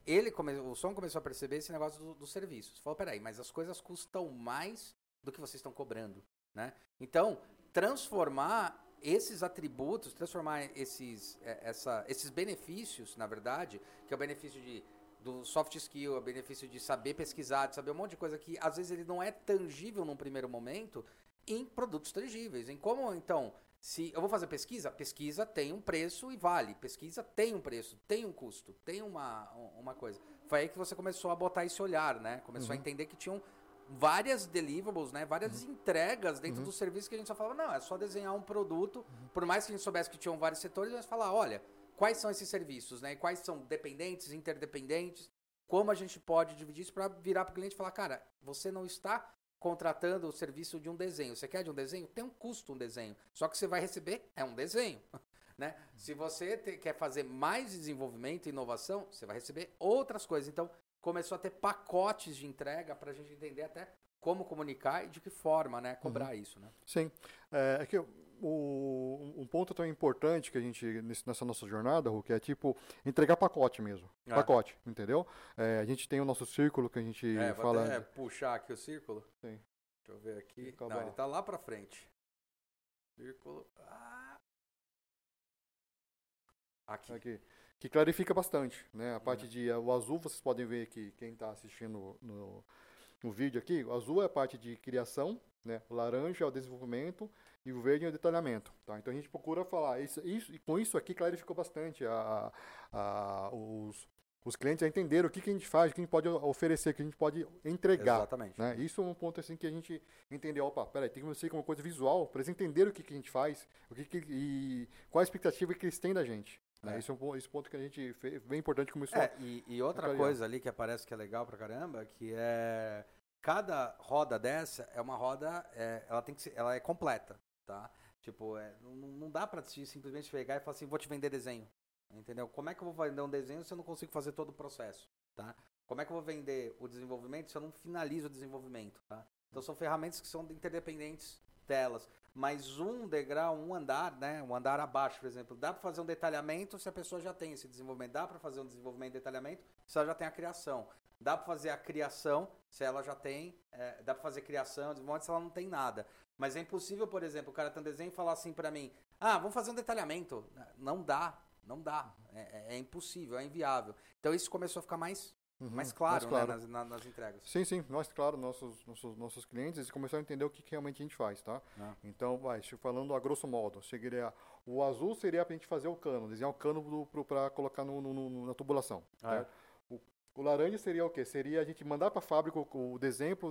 Ele come, o som começou a perceber esse negócio do, do serviço. Falou, peraí, mas as coisas custam mais do que vocês estão cobrando, né? Então, transformar esses atributos, transformar esses, é, essa, esses benefícios, na verdade, que é o benefício de, do soft skill, é o benefício de saber pesquisar, de saber um monte de coisa que às vezes ele não é tangível num primeiro momento, em produtos tangíveis. Em como, então, se eu vou fazer pesquisa, pesquisa tem um preço e vale. Pesquisa tem um preço, tem um custo, tem uma, uma coisa. Foi aí que você começou a botar esse olhar, né? Começou uhum. a entender que tinham várias deliverables, né? Várias uhum. entregas dentro uhum. do serviço que a gente só falava, não, é só desenhar um produto. Uhum. Por mais que a gente soubesse que tinham vários setores, mas falar, olha, quais são esses serviços, né? quais são dependentes, interdependentes, como a gente pode dividir isso para virar para o cliente e falar, cara, você não está contratando o serviço de um desenho. Você quer de um desenho? Tem um custo um desenho. Só que você vai receber é um desenho. Né? Se você te, quer fazer mais desenvolvimento e inovação, você vai receber outras coisas. Então, começou a ter pacotes de entrega para a gente entender até como comunicar e de que forma, né, cobrar uhum. isso, né? Sim, é, é que o, um ponto tão importante que a gente nessa nossa jornada, Hulk, é tipo entregar pacote mesmo, é. pacote, entendeu? É, a gente tem o nosso círculo que a gente é, fala. Vou até puxar aqui o círculo. Sim. Deixa eu ver aqui. Não, ele está lá para frente. Círculo. Ah. Aqui. aqui que clarifica bastante, né? A parte de o azul, vocês podem ver que quem está assistindo no, no vídeo aqui, o azul é a parte de criação, né? O laranja é o desenvolvimento e o verde é o detalhamento, tá? Então a gente procura falar isso, isso e com isso aqui clarificou bastante a, a, os, os clientes a entender o que, que a gente faz, o que a gente pode oferecer, o que a gente pode entregar. Exatamente. Né? Isso é um ponto assim que a gente entendeu, opa, peraí, tem que ser uma coisa visual para eles entenderem o que, que a gente faz, o que, que e qual a expectativa que eles têm da gente. Né? É. Esse é um esse ponto que a gente fez, bem importante como isso. É, e, e outra coisa ali que aparece que é legal pra caramba, que é cada roda dessa é uma roda, é, ela tem que ser, ela é completa, tá? Tipo, é, não, não dá pra simplesmente pegar e falar assim, vou te vender desenho. Entendeu? Como é que eu vou vender um desenho se eu não consigo fazer todo o processo, tá? Como é que eu vou vender o desenvolvimento se eu não finalizo o desenvolvimento, tá? Então são ferramentas que são interdependentes delas mas um degrau, um andar, né, um andar abaixo, por exemplo, dá para fazer um detalhamento se a pessoa já tem esse desenvolvimento, dá para fazer um desenvolvimento e detalhamento se ela já tem a criação, dá para fazer a criação se ela já tem, é, dá para fazer criação, desenvolvimento se ela não tem nada. Mas é impossível, por exemplo, o cara tem um desenho e falar assim para mim, ah, vamos fazer um detalhamento. Não dá, não dá, é, é, é impossível, é inviável. Então isso começou a ficar mais Uhum, mais claro, mais claro. Né, nas, nas, entregas. Sim, sim, nós, claro, nossos, nossos, nossos clientes começaram a entender o que, que realmente a gente faz, tá? Ah. Então, vai, falando a grosso modo, seria, o azul seria para a gente fazer o cano, desenhar o cano para colocar no, no, no, na tubulação, ah, é. O O laranja seria o quê? Seria a gente mandar para a fábrica o, o desenho para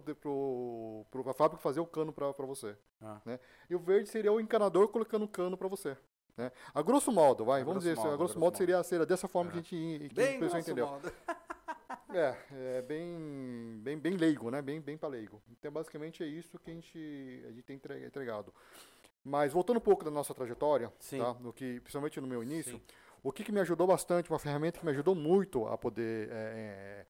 a fábrica fazer o cano para você. Ah. Né? E o verde seria o encanador colocando o cano para você. Né? A grosso modo, vai, a vamos dizer, modo, a grosso, modo, seria, seria dessa forma que a gente, que bem a pessoa entendeu. É, é bem, bem, bem leigo, né? Bem, bem para leigo. Então, basicamente é isso que a gente, a gente tem entregado. Mas voltando um pouco da nossa trajetória, Sim. tá? No que, principalmente no meu início, Sim. o que, que, me ajudou bastante, uma ferramenta que me ajudou muito a poder é,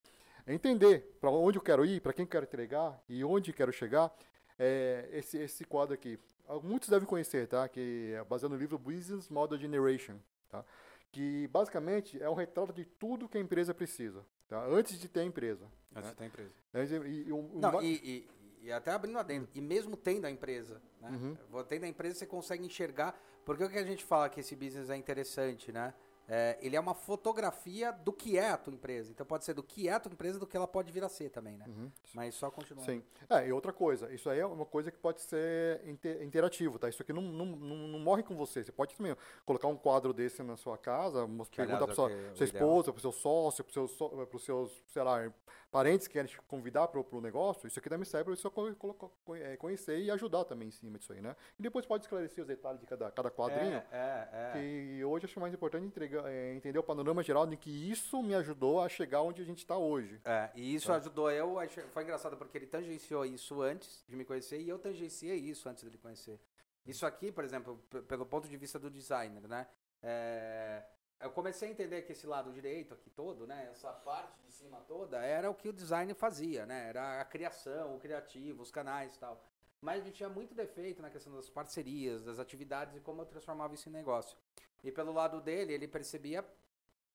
é, entender para onde eu quero ir, para quem eu quero entregar e onde quero chegar, é esse, esse quadro aqui. Muitos devem conhecer, tá? Que é baseado no livro Business Model Generation, tá? Que basicamente é um retrato de tudo que a empresa precisa, tá? Antes de ter a empresa. Antes né? de ter a empresa. E, e, um, Não, e, e e até abrindo adendo, e mesmo tendo a empresa, né? Uhum. Tendo a empresa, você consegue enxergar, porque o que a gente fala que esse business é interessante, né? É, ele é uma fotografia do que é a tua empresa. Então pode ser do que é a tua empresa, do que ela pode vir a ser também, né? Uhum. Mas só continuando. Sim. É, e outra coisa, isso aí é uma coisa que pode ser inter interativo, tá? Isso aqui não, não, não, não, morre com você. Você pode também colocar um quadro desse na sua casa, perguntar para sua, sua esposa, para o seu sócio, para os seus, seus, sei lá, parentes que querem te convidar para o negócio. Isso aqui também serve para você conhecer e ajudar também em cima disso aí, né? E depois pode esclarecer os detalhes de cada, cada quadrinho. É, é, é. Que hoje acho mais importante entregar é, entender o panorama geral de que isso me ajudou a chegar onde a gente está hoje. É, e isso é. ajudou eu, foi engraçado porque ele tangenciou isso antes de me conhecer e eu tangenciei isso antes dele conhecer. Isso aqui, por exemplo, pelo ponto de vista do designer, né? É, eu comecei a entender que esse lado direito aqui todo, né, essa parte de cima toda, era o que o design fazia, né? Era a criação, o criativo, os canais e tal. Mas gente tinha muito defeito na questão das parcerias, das atividades e como eu transformava isso em negócio. E pelo lado dele, ele percebia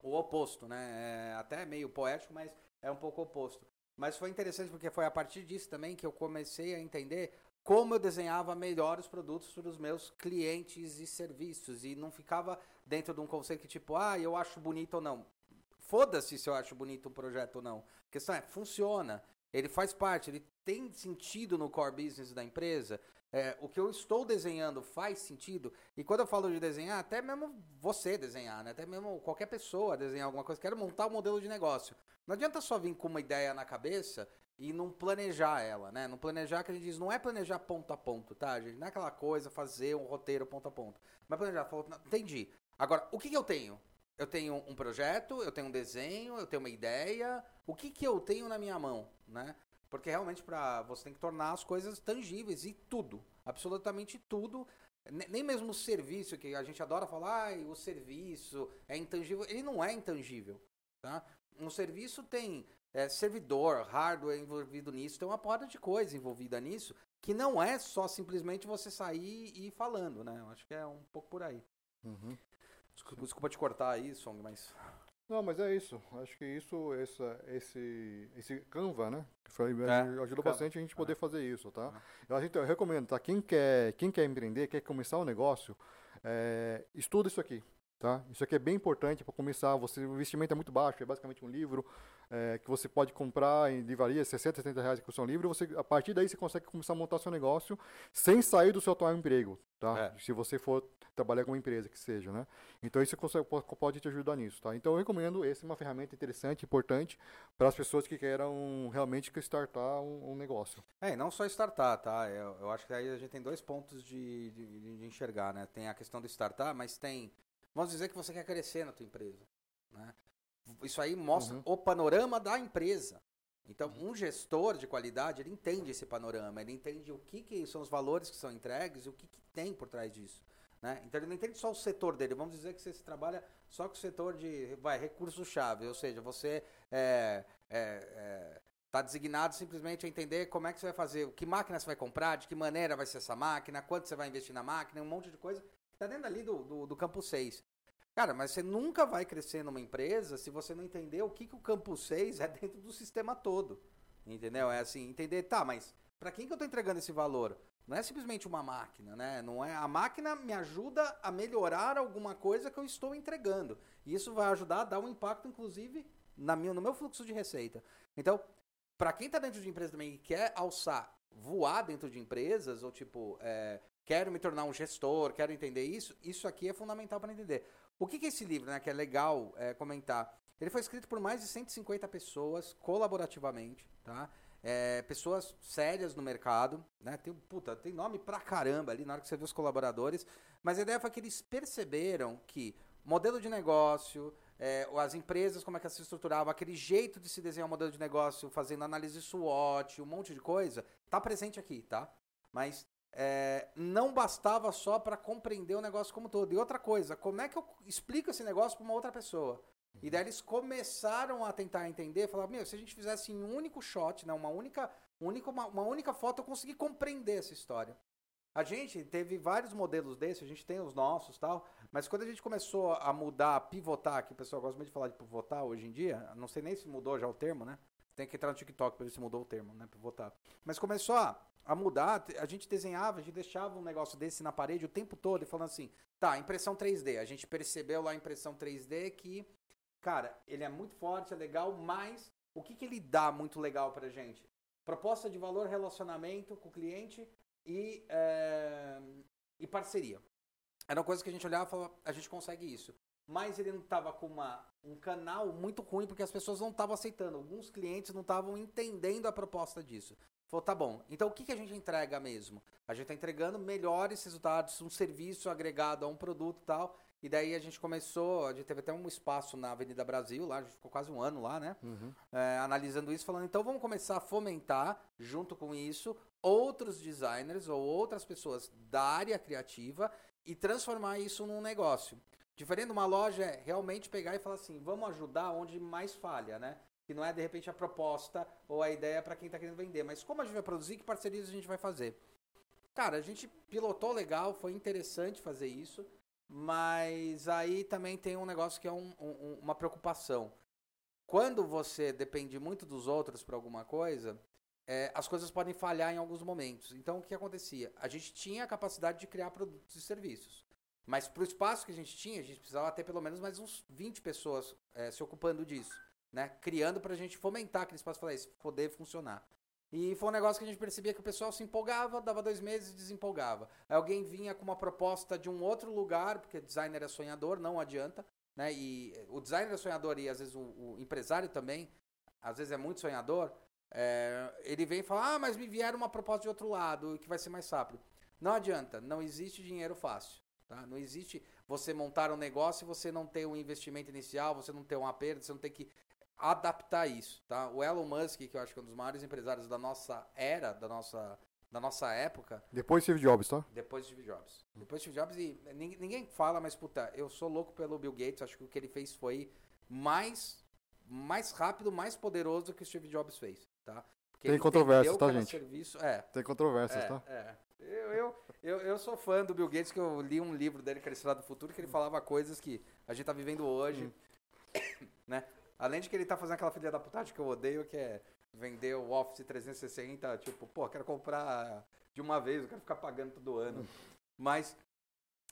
o oposto, né? É até meio poético, mas é um pouco oposto. Mas foi interessante porque foi a partir disso também que eu comecei a entender como eu desenhava melhor os produtos para os meus clientes e serviços. E não ficava dentro de um conceito que tipo, ah, eu acho bonito ou não. Foda-se se eu acho bonito um projeto ou não. A questão é, funciona. Ele faz parte, ele tem sentido no core business da empresa. É, o que eu estou desenhando faz sentido. E quando eu falo de desenhar, até mesmo você desenhar, né? até mesmo qualquer pessoa desenhar alguma coisa, quero montar um modelo de negócio. Não adianta só vir com uma ideia na cabeça e não planejar ela, né? Não planejar que a gente diz, não é planejar ponto a ponto, tá, gente? Não é aquela coisa, fazer um roteiro ponto a ponto. Mas planejar, falou, entendi. Agora, o que, que eu tenho? Eu tenho um projeto, eu tenho um desenho, eu tenho uma ideia. O que, que eu tenho na minha mão, né? Porque realmente para você tem que tornar as coisas tangíveis e tudo, absolutamente tudo. Nem mesmo o serviço, que a gente adora falar, ah, o serviço é intangível, ele não é intangível. Tá? Um serviço tem é, servidor, hardware envolvido nisso, tem uma porta de coisa envolvida nisso, que não é só simplesmente você sair e falando, né? Eu acho que é um pouco por aí. Uhum. Desculpa, desculpa te cortar aí, Song, mas. Não, mas é isso. Acho que isso, essa, esse, esse Canva, né? Que foi, é, ajudou bastante a gente poder é. fazer isso, tá? Eu, eu recomendo, tá? Quem quer, quem quer empreender, quer começar um negócio, é, estuda isso aqui, tá? Isso aqui é bem importante para começar. Você, o investimento é muito baixo, é basicamente um livro é, que você pode comprar em livraria, 60, 70 reais que custa um livro. Você, a partir daí você consegue começar a montar seu negócio sem sair do seu atual emprego, tá? É. Se você for trabalhar com uma empresa que seja, né? Então isso pode te ajudar nisso, tá? Então eu recomendo, essa é uma ferramenta interessante, importante para as pessoas que queiram realmente startar um, um, negócio. É, e não só startar, tá? Eu, eu, acho que aí a gente tem dois pontos de, de, de, enxergar, né? Tem a questão do startar, mas tem, vamos dizer que você quer crescer na tua empresa, né? Isso aí mostra uhum. o panorama da empresa. Então, um gestor de qualidade, ele entende esse panorama, ele entende o que, que são os valores que são entregues e o que, que tem por trás disso. Né? Então ele não entende só o setor dele. Vamos dizer que você trabalha só com o setor de vai, recursos-chave, ou seja, você é, é, é, tá designado simplesmente a entender como é que você vai fazer, que máquina você vai comprar, de que maneira vai ser essa máquina, quanto você vai investir na máquina, um monte de coisa está dentro ali do, do, do campo 6. Cara, mas você nunca vai crescer numa empresa se você não entender o que, que o campo 6 é dentro do sistema todo. Entendeu? É assim, entender, tá, mas para quem que eu estou entregando esse valor? Não é simplesmente uma máquina, né? Não é a máquina me ajuda a melhorar alguma coisa que eu estou entregando. E isso vai ajudar a dar um impacto, inclusive, na minha, no meu fluxo de receita. Então, para quem está dentro de empresa também e quer alçar, voar dentro de empresas, ou tipo, é, quero me tornar um gestor, quero entender isso, isso aqui é fundamental para entender. O que, que é esse livro, né? Que é legal é, comentar. Ele foi escrito por mais de 150 pessoas, colaborativamente, tá? É, pessoas sérias no mercado, né? Tem, puta, tem nome pra caramba ali na hora que você vê os colaboradores. Mas a ideia foi que eles perceberam que modelo de negócio, é, as empresas, como é que elas se estruturavam, aquele jeito de se desenhar um modelo de negócio, fazendo análise SWOT, um monte de coisa, tá presente aqui, tá? Mas é, não bastava só para compreender o negócio como todo. E outra coisa, como é que eu explico esse negócio para uma outra pessoa? E daí eles começaram a tentar entender, falar, meu, se a gente fizesse em um único shot, né, uma única, única uma, uma única foto, eu consegui compreender essa história. A gente teve vários modelos desses, a gente tem os nossos tal, mas quando a gente começou a mudar, a pivotar, que o pessoal gosta muito de falar de pivotar hoje em dia, não sei nem se mudou já o termo, né? Tem que entrar no TikTok para ver se mudou o termo, né? Pivotar. Mas começou a, a mudar, a gente desenhava, a gente deixava um negócio desse na parede o tempo todo e falando assim, tá, impressão 3D. A gente percebeu lá a impressão 3D que, cara, ele é muito forte, é legal, mas o que, que ele dá muito legal pra gente? Proposta de valor, relacionamento com o cliente, e, é, e parceria. Era uma coisa que a gente olhava e falava, a gente consegue isso. Mas ele não estava com uma, um canal muito ruim porque as pessoas não estavam aceitando. Alguns clientes não estavam entendendo a proposta disso. Falou, tá bom, então o que, que a gente entrega mesmo? A gente está entregando melhores resultados, um serviço agregado a um produto e tal. E daí a gente começou, a gente teve até um espaço na Avenida Brasil, lá, a gente ficou quase um ano lá, né? Uhum. É, analisando isso, falando, então vamos começar a fomentar, junto com isso, outros designers ou outras pessoas da área criativa e transformar isso num negócio. Diferente de uma loja é realmente pegar e falar assim, vamos ajudar onde mais falha, né? Que não é de repente a proposta ou a ideia para quem está querendo vender, mas como a gente vai produzir, que parcerias a gente vai fazer. Cara, a gente pilotou legal, foi interessante fazer isso, mas aí também tem um negócio que é um, um, uma preocupação. Quando você depende muito dos outros para alguma coisa, é, as coisas podem falhar em alguns momentos. Então, o que acontecia? A gente tinha a capacidade de criar produtos e serviços. Mas para o espaço que a gente tinha, a gente precisava ter pelo menos mais uns 20 pessoas é, se ocupando disso. Né? Criando para a gente fomentar aquele espaço para isso poder funcionar. E foi um negócio que a gente percebia que o pessoal se empolgava, dava dois meses e desempolgava. Aí alguém vinha com uma proposta de um outro lugar, porque designer é sonhador, não adianta. Né? E o designer é sonhador e às vezes o, o empresário também, às vezes é muito sonhador. É, ele vem e fala, ah, mas me vieram uma proposta de outro lado, que vai ser mais rápido. Não adianta, não existe dinheiro fácil. Tá? Não existe você montar um negócio e você não ter um investimento inicial, você não ter uma perda, você não tem que adaptar isso. Tá? O Elon Musk, que eu acho que é um dos maiores empresários da nossa era, da nossa, da nossa época. Depois Steve Jobs, tá? Depois Steve Jobs. Depois Steve Jobs e ninguém fala, mas puta, eu sou louco pelo Bill Gates, acho que o que ele fez foi mais mais rápido, mais poderoso do que o Steve Jobs fez, tá? Porque Tem controvérsias, tá, gente? Serviço, é. Tem controvérsias, é, tá? É. Eu, eu, eu, eu, sou fã do Bill Gates, que eu li um livro dele, que era Estrada do Futuro, que ele falava coisas que a gente tá vivendo hoje, hum. né? Além de que ele tá fazendo aquela filha da putagem que eu odeio, que é vender o Office 360, tipo, pô, quero comprar de uma vez, eu quero ficar pagando todo ano. Mas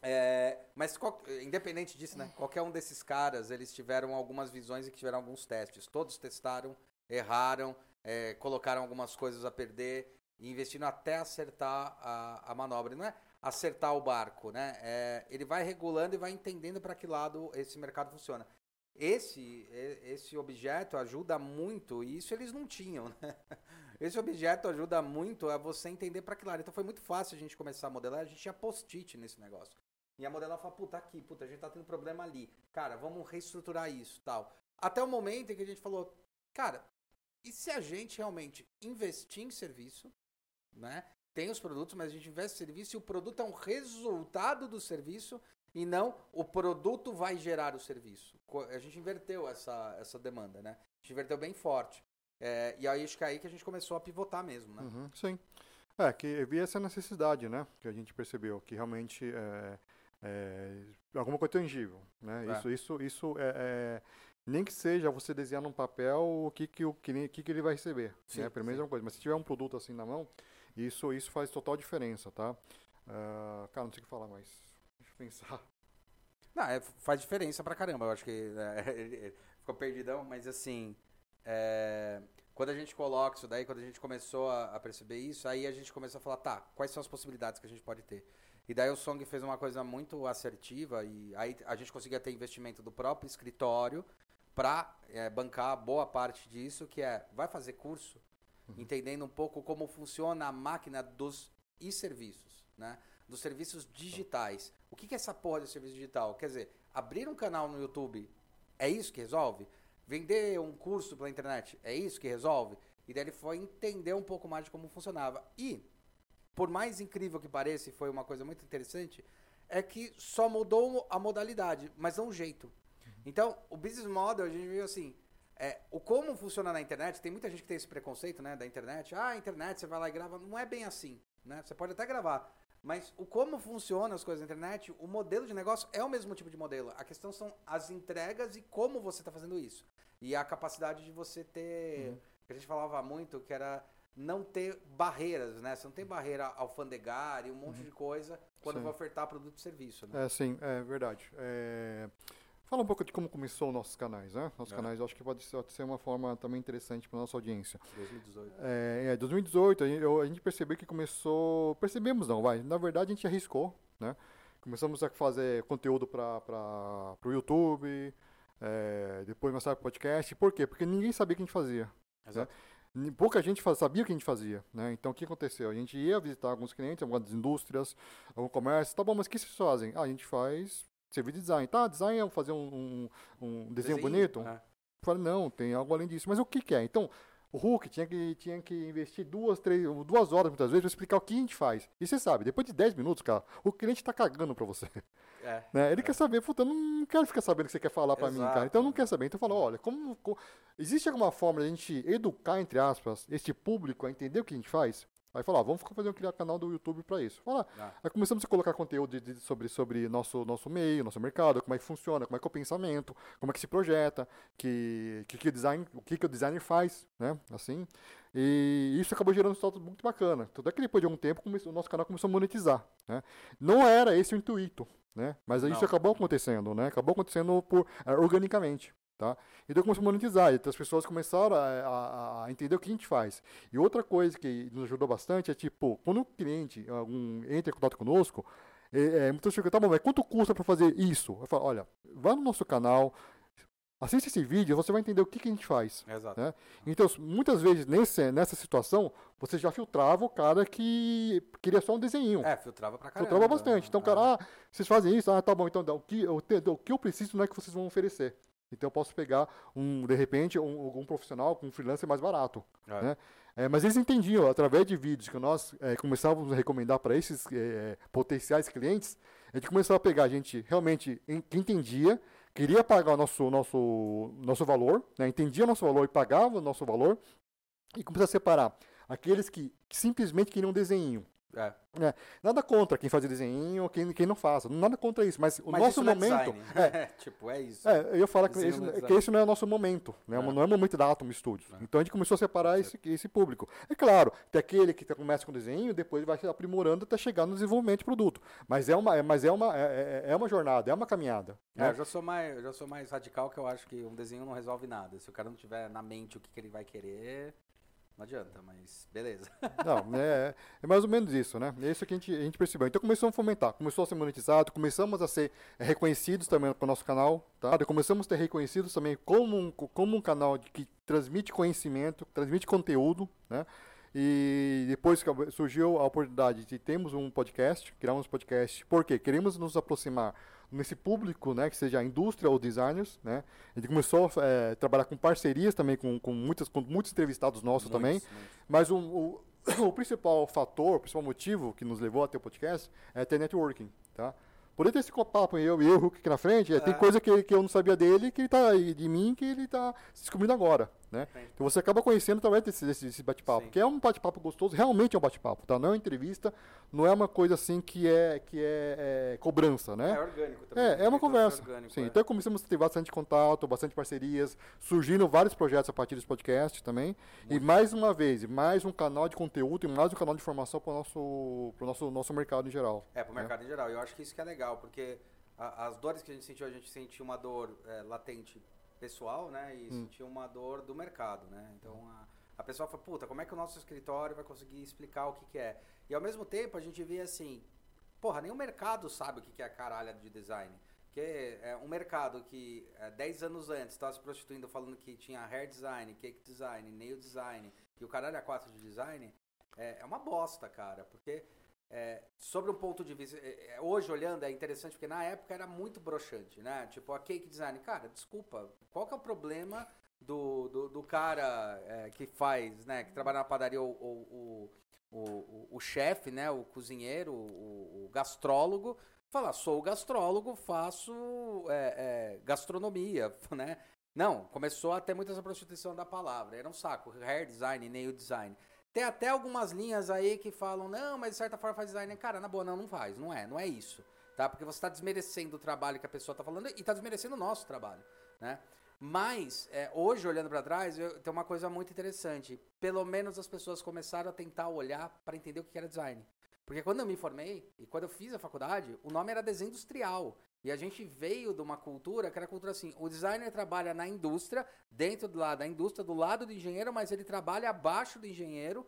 é, mas qual, independente disso, né? Qualquer um desses caras, eles tiveram algumas visões e tiveram alguns testes. Todos testaram, erraram, é, colocaram algumas coisas a perder e investindo até acertar a, a manobra. Não é acertar o barco, né? É, ele vai regulando e vai entendendo para que lado esse mercado funciona. Esse, esse objeto ajuda muito, e isso eles não tinham, né? Esse objeto ajuda muito a você entender para que lado. Então foi muito fácil a gente começar a modelar, a gente tinha post-it nesse negócio. E a modelar fala, puta, aqui, puta, a gente tá tendo problema ali. Cara, vamos reestruturar isso tal. Até o momento em que a gente falou, cara, e se a gente realmente investir em serviço, né? Tem os produtos, mas a gente investe em serviço e o produto é um resultado do serviço e não o produto vai gerar o serviço. A gente inverteu essa, essa demanda, né? A gente inverteu bem forte. É, e aí acho que é aí que a gente começou a pivotar mesmo, né? Uhum, sim. É, que havia essa necessidade, né? Que a gente percebeu, que realmente é, é, alguma coisa tangível, né? É. Isso, isso, isso é, é, nem que seja você desenhar num papel o que que o que, que, que ele vai receber, sim, né? Primeiro é uma coisa, mas se tiver um produto assim na mão, isso, isso faz total diferença, tá? Uh, cara, não sei o que falar mais. Deixa eu pensar. Não, é, faz diferença pra caramba. Eu acho que é, ficou perdidão, mas assim, é, quando a gente coloca isso daí, quando a gente começou a, a, perceber isso, aí a gente começou a falar, tá, quais são as possibilidades que a gente pode ter? E daí o Song fez uma coisa muito assertiva e aí a gente conseguia ter investimento do próprio escritório para é, bancar boa parte disso, que é vai fazer curso, uhum. entendendo um pouco como funciona a máquina dos e serviços, né? Dos serviços digitais. O que, que é essa porra de serviço digital? Quer dizer, abrir um canal no YouTube é isso que resolve? Vender um curso pela internet é isso que resolve? E daí ele foi entender um pouco mais de como funcionava. E, por mais incrível que pareça, e foi uma coisa muito interessante, é que só mudou a modalidade, mas não o jeito. Então, o business model, a gente viu assim, é, o como funciona na internet, tem muita gente que tem esse preconceito, né, da internet. Ah, internet, você vai lá e grava. Não é bem assim, né? Você pode até gravar. Mas o como funciona as coisas na internet, o modelo de negócio é o mesmo tipo de modelo. A questão são as entregas e como você está fazendo isso. E a capacidade de você ter, uhum. que a gente falava muito, que era não ter barreiras, né? Você não tem barreira alfandegária, um monte uhum. de coisa quando sim. vai ofertar produto e serviço, né? É, sim, é verdade. É... Fala um pouco de como começou nossos canais, né? Nossos é. canais, eu acho que pode ser, uma forma também interessante para nossa audiência. 2018. É, é 2018, a gente, a gente percebeu que começou... Percebemos não, vai. Na verdade, a gente arriscou, né? Começamos a fazer conteúdo para o YouTube, é, depois tarde podcast. Por quê? Porque ninguém sabia o que a gente fazia. Né? Exato. Né? pouca gente sabia o que a gente fazia, né? Então o que aconteceu? A gente ia visitar alguns clientes, algumas indústrias, algum comércio, tá bom, mas o que vocês fazem? Ah, a gente faz serviço de design. Tá, design é fazer um, um, um desenho, desenho, bonito? Eu falei, não, tem algo além disso. Mas o que, que é? Então, o Hulk tinha que, tinha que investir duas, três, duas horas muitas vezes para explicar o que a gente faz. E você sabe, depois de 10 minutos, cara, o cliente está cagando para você. É, né? Ele é. quer saber, puta, eu não quero ficar sabendo o que você quer falar para mim, cara. Então não quer saber. Então fala, olha, como, como, existe alguma forma de a gente educar, entre aspas, este público a entender o que a gente faz? Aí falou, ah, vamos fazer um canal do YouTube para isso. Fala, ah. Aí começamos a colocar conteúdo de, de, sobre, sobre nosso, nosso meio, nosso mercado, como é que funciona, como é que é o pensamento, como é que se projeta, que, que, que o design, o que, que o designer faz, né? Assim. E isso acabou gerando um resultado muito bacana. Tudo é que depois de algum tempo o nosso canal começou a monetizar. Né? Não era esse o intuito, né? Mas isso Não. acabou acontecendo, né? Acabou acontecendo por, uh, organicamente. Tá? Então começou a monetizar, e as pessoas começaram a, a, a, entender o que a gente faz. E outra coisa que nos ajudou bastante é tipo, quando o cliente algum, entra em contato conosco, é, é, muitas pessoas tá bom, mas quanto custa para fazer isso? Eu falo, olha, vá no nosso canal, assista esse vídeo, você vai entender o que, que a gente faz. Né? Então, muitas vezes nesse, nessa situação, você já filtrava o cara que queria só um desenho. É, filtrava pra caramba. Filtrava bastante. Então, o cara, ah, vocês fazem isso? Ah, tá bom, então o que, eu, o que eu preciso não é que vocês vão oferecer. Então eu posso pegar, um, de repente, um, um profissional com um freelancer mais barato. É. Né? É, mas eles entendiam, através de vídeos que nós é, começávamos a recomendar para esses é, potenciais clientes, a gente começou a pegar a gente realmente que entendia, queria pagar o nosso, nosso, nosso valor, né? entendia o nosso valor e pagava o nosso valor, e começou a separar aqueles que, que simplesmente queriam um desenho. É. É, nada contra quem faz desenho, quem, quem não faça, nada contra isso, mas o mas nosso momento. É, é, tipo, é isso. É, eu falo que, esse, é que esse não é o nosso momento, né? não é o momento da Atom Studios. É. Então a gente começou a separar esse, esse público. É claro, tem aquele que começa com desenho, depois vai se aprimorando até chegar no desenvolvimento de produto. Mas é uma, mas é uma, é, é uma jornada, é uma caminhada. Né? eu, já sou mais, eu já sou mais radical que eu acho que um desenho não resolve nada. Se o cara não tiver na mente o que, que ele vai querer, não adianta, mas beleza. Não, é, é mais ou menos isso, né? É isso que a gente, a gente percebeu. Então começamos a fomentar, começou a ser monetizado, começamos a ser reconhecidos também com o nosso canal, tá? Começamos a ser reconhecidos também como um, como um canal que transmite conhecimento, transmite conteúdo, né? E depois surgiu a oportunidade de termos um podcast, criamos um podcast, porque queremos nos aproximar nesse público, né, que seja a indústria ou designers, né? Gente começou a é, trabalhar com parcerias também com, com, muitas, com muitos entrevistados nossos muitos, também. Muitos. Mas o, o, o, principal fator, o principal motivo que nos levou a ter o podcast é ter networking, tá? Poder ter esse papo, eu e eu, Hulk aqui na frente, é. tem coisa que, que eu não sabia dele, que ele tá, de mim, que ele está descobrindo agora, né? Então você acaba conhecendo através desse, desse, desse bate-papo, que é um bate-papo gostoso, realmente é um bate-papo, tá? Não é uma entrevista, não é uma coisa assim que é, que é, é cobrança, né? É orgânico também. É, é uma conversa. Orgânico, sim. É. Então começamos a ter bastante contato, bastante parcerias, surgindo vários projetos a partir desse podcast também. Muito e mais uma vez, mais um canal de conteúdo e mais um canal de informação para o nosso, pro nosso, nosso mercado em geral. É, para o né? mercado em geral. Eu acho que isso que é legal, porque a, as dores que a gente sentiu, a gente sentiu uma dor é, latente pessoal, né? E hum. sentiu uma dor do mercado, né? Então a, a pessoa fala, puta, como é que o nosso escritório vai conseguir explicar o que, que é? E ao mesmo tempo a gente vê assim, porra, nem o mercado sabe o que, que é a caralha de design. Porque é um mercado que é, 10 anos antes estava se prostituindo falando que tinha hair design, cake design, nail design, e o caralho é 4 de design, é, é uma bosta, cara. Porque é, sobre um ponto de vista. É, é, hoje, olhando, é interessante porque na época era muito broxante, né? Tipo, a cake design. Cara, desculpa, qual que é o problema do, do, do cara é, que faz, né? Que trabalha na padaria, o, o, o, o, o chefe, né? O cozinheiro, o, o gastrólogo. Falar, sou gastrólogo, faço é, gastronomia, né? Não, começou a ter muita essa prostituição da palavra. Era um saco. Hair design, nail design. Tem até algumas linhas aí que falam, não, mas de certa forma faz design. Cara, na boa, não, não faz. Não é, não é isso. Tá? Porque você está desmerecendo o trabalho que a pessoa está falando e está desmerecendo o nosso trabalho. Né? Mas, é, hoje, olhando para trás, eu, tem uma coisa muito interessante. Pelo menos as pessoas começaram a tentar olhar para entender o que era design. Porque quando eu me formei e quando eu fiz a faculdade, o nome era desenho industrial. E a gente veio de uma cultura que era a cultura assim: o designer trabalha na indústria, dentro do lado da indústria, do lado do engenheiro, mas ele trabalha abaixo do engenheiro,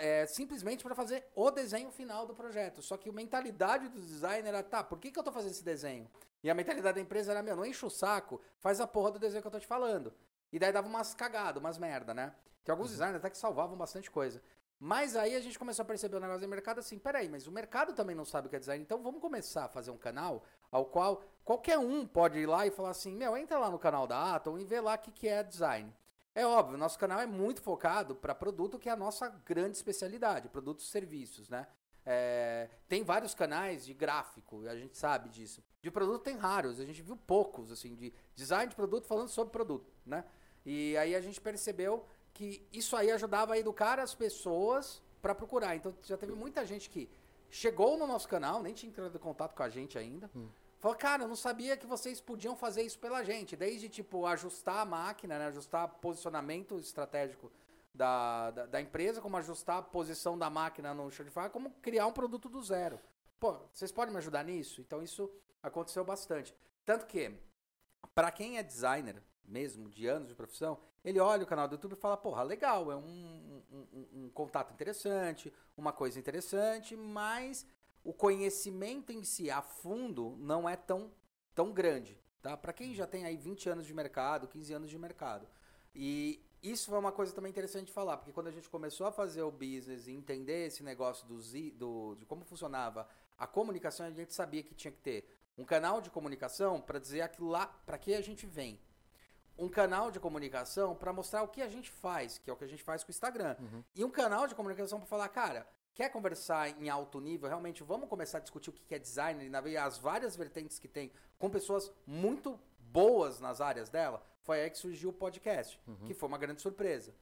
é, simplesmente para fazer o desenho final do projeto. Só que a mentalidade do designer era: tá, por que, que eu estou fazendo esse desenho? E a mentalidade da empresa era: meu, não enche o saco, faz a porra do desenho que eu estou te falando. E daí dava umas cagadas, umas merda, né? Tem alguns uhum. designers até que salvavam bastante coisa. Mas aí a gente começou a perceber o negócio do mercado assim, peraí, mas o mercado também não sabe o que é design, então vamos começar a fazer um canal ao qual qualquer um pode ir lá e falar assim, meu, entra lá no canal da Atom e vê lá o que, que é design. É óbvio, nosso canal é muito focado para produto, que é a nossa grande especialidade, produtos e serviços, né? É, tem vários canais de gráfico, a gente sabe disso. De produto tem raros, a gente viu poucos, assim, de design de produto falando sobre produto, né? E aí a gente percebeu que isso aí ajudava a educar as pessoas para procurar. Então já teve muita gente que chegou no nosso canal, nem tinha entrado em contato com a gente ainda. Hum. Falou, cara, eu não sabia que vocês podiam fazer isso pela gente. Desde, tipo, ajustar a máquina, né? Ajustar posicionamento estratégico da, da, da, empresa, como ajustar a posição da máquina no Shopify, como criar um produto do zero. Pô, vocês podem me ajudar nisso? Então isso aconteceu bastante. Tanto que, para quem é designer, mesmo, de anos de profissão, ele olha o canal do YouTube e fala, porra, legal, é um, um, um, contato interessante, uma coisa interessante, mas o conhecimento em si, a fundo, não é tão, tão grande, tá? Para quem já tem aí 20 anos de mercado, 15 anos de mercado. E isso foi uma coisa também interessante de falar, porque quando a gente começou a fazer o business e entender esse negócio do, do, de como funcionava a comunicação, a gente sabia que tinha que ter um canal de comunicação para dizer aquilo lá, para que a gente vem um canal de comunicação para mostrar o que a gente faz, que é o que a gente faz com o Instagram. Uhum. E um canal de comunicação para falar, cara, quer conversar em alto nível, realmente vamos começar a discutir o que é design e as várias vertentes que tem com pessoas muito boas nas áreas dela. Foi aí que surgiu o podcast, uhum. que foi uma grande surpresa.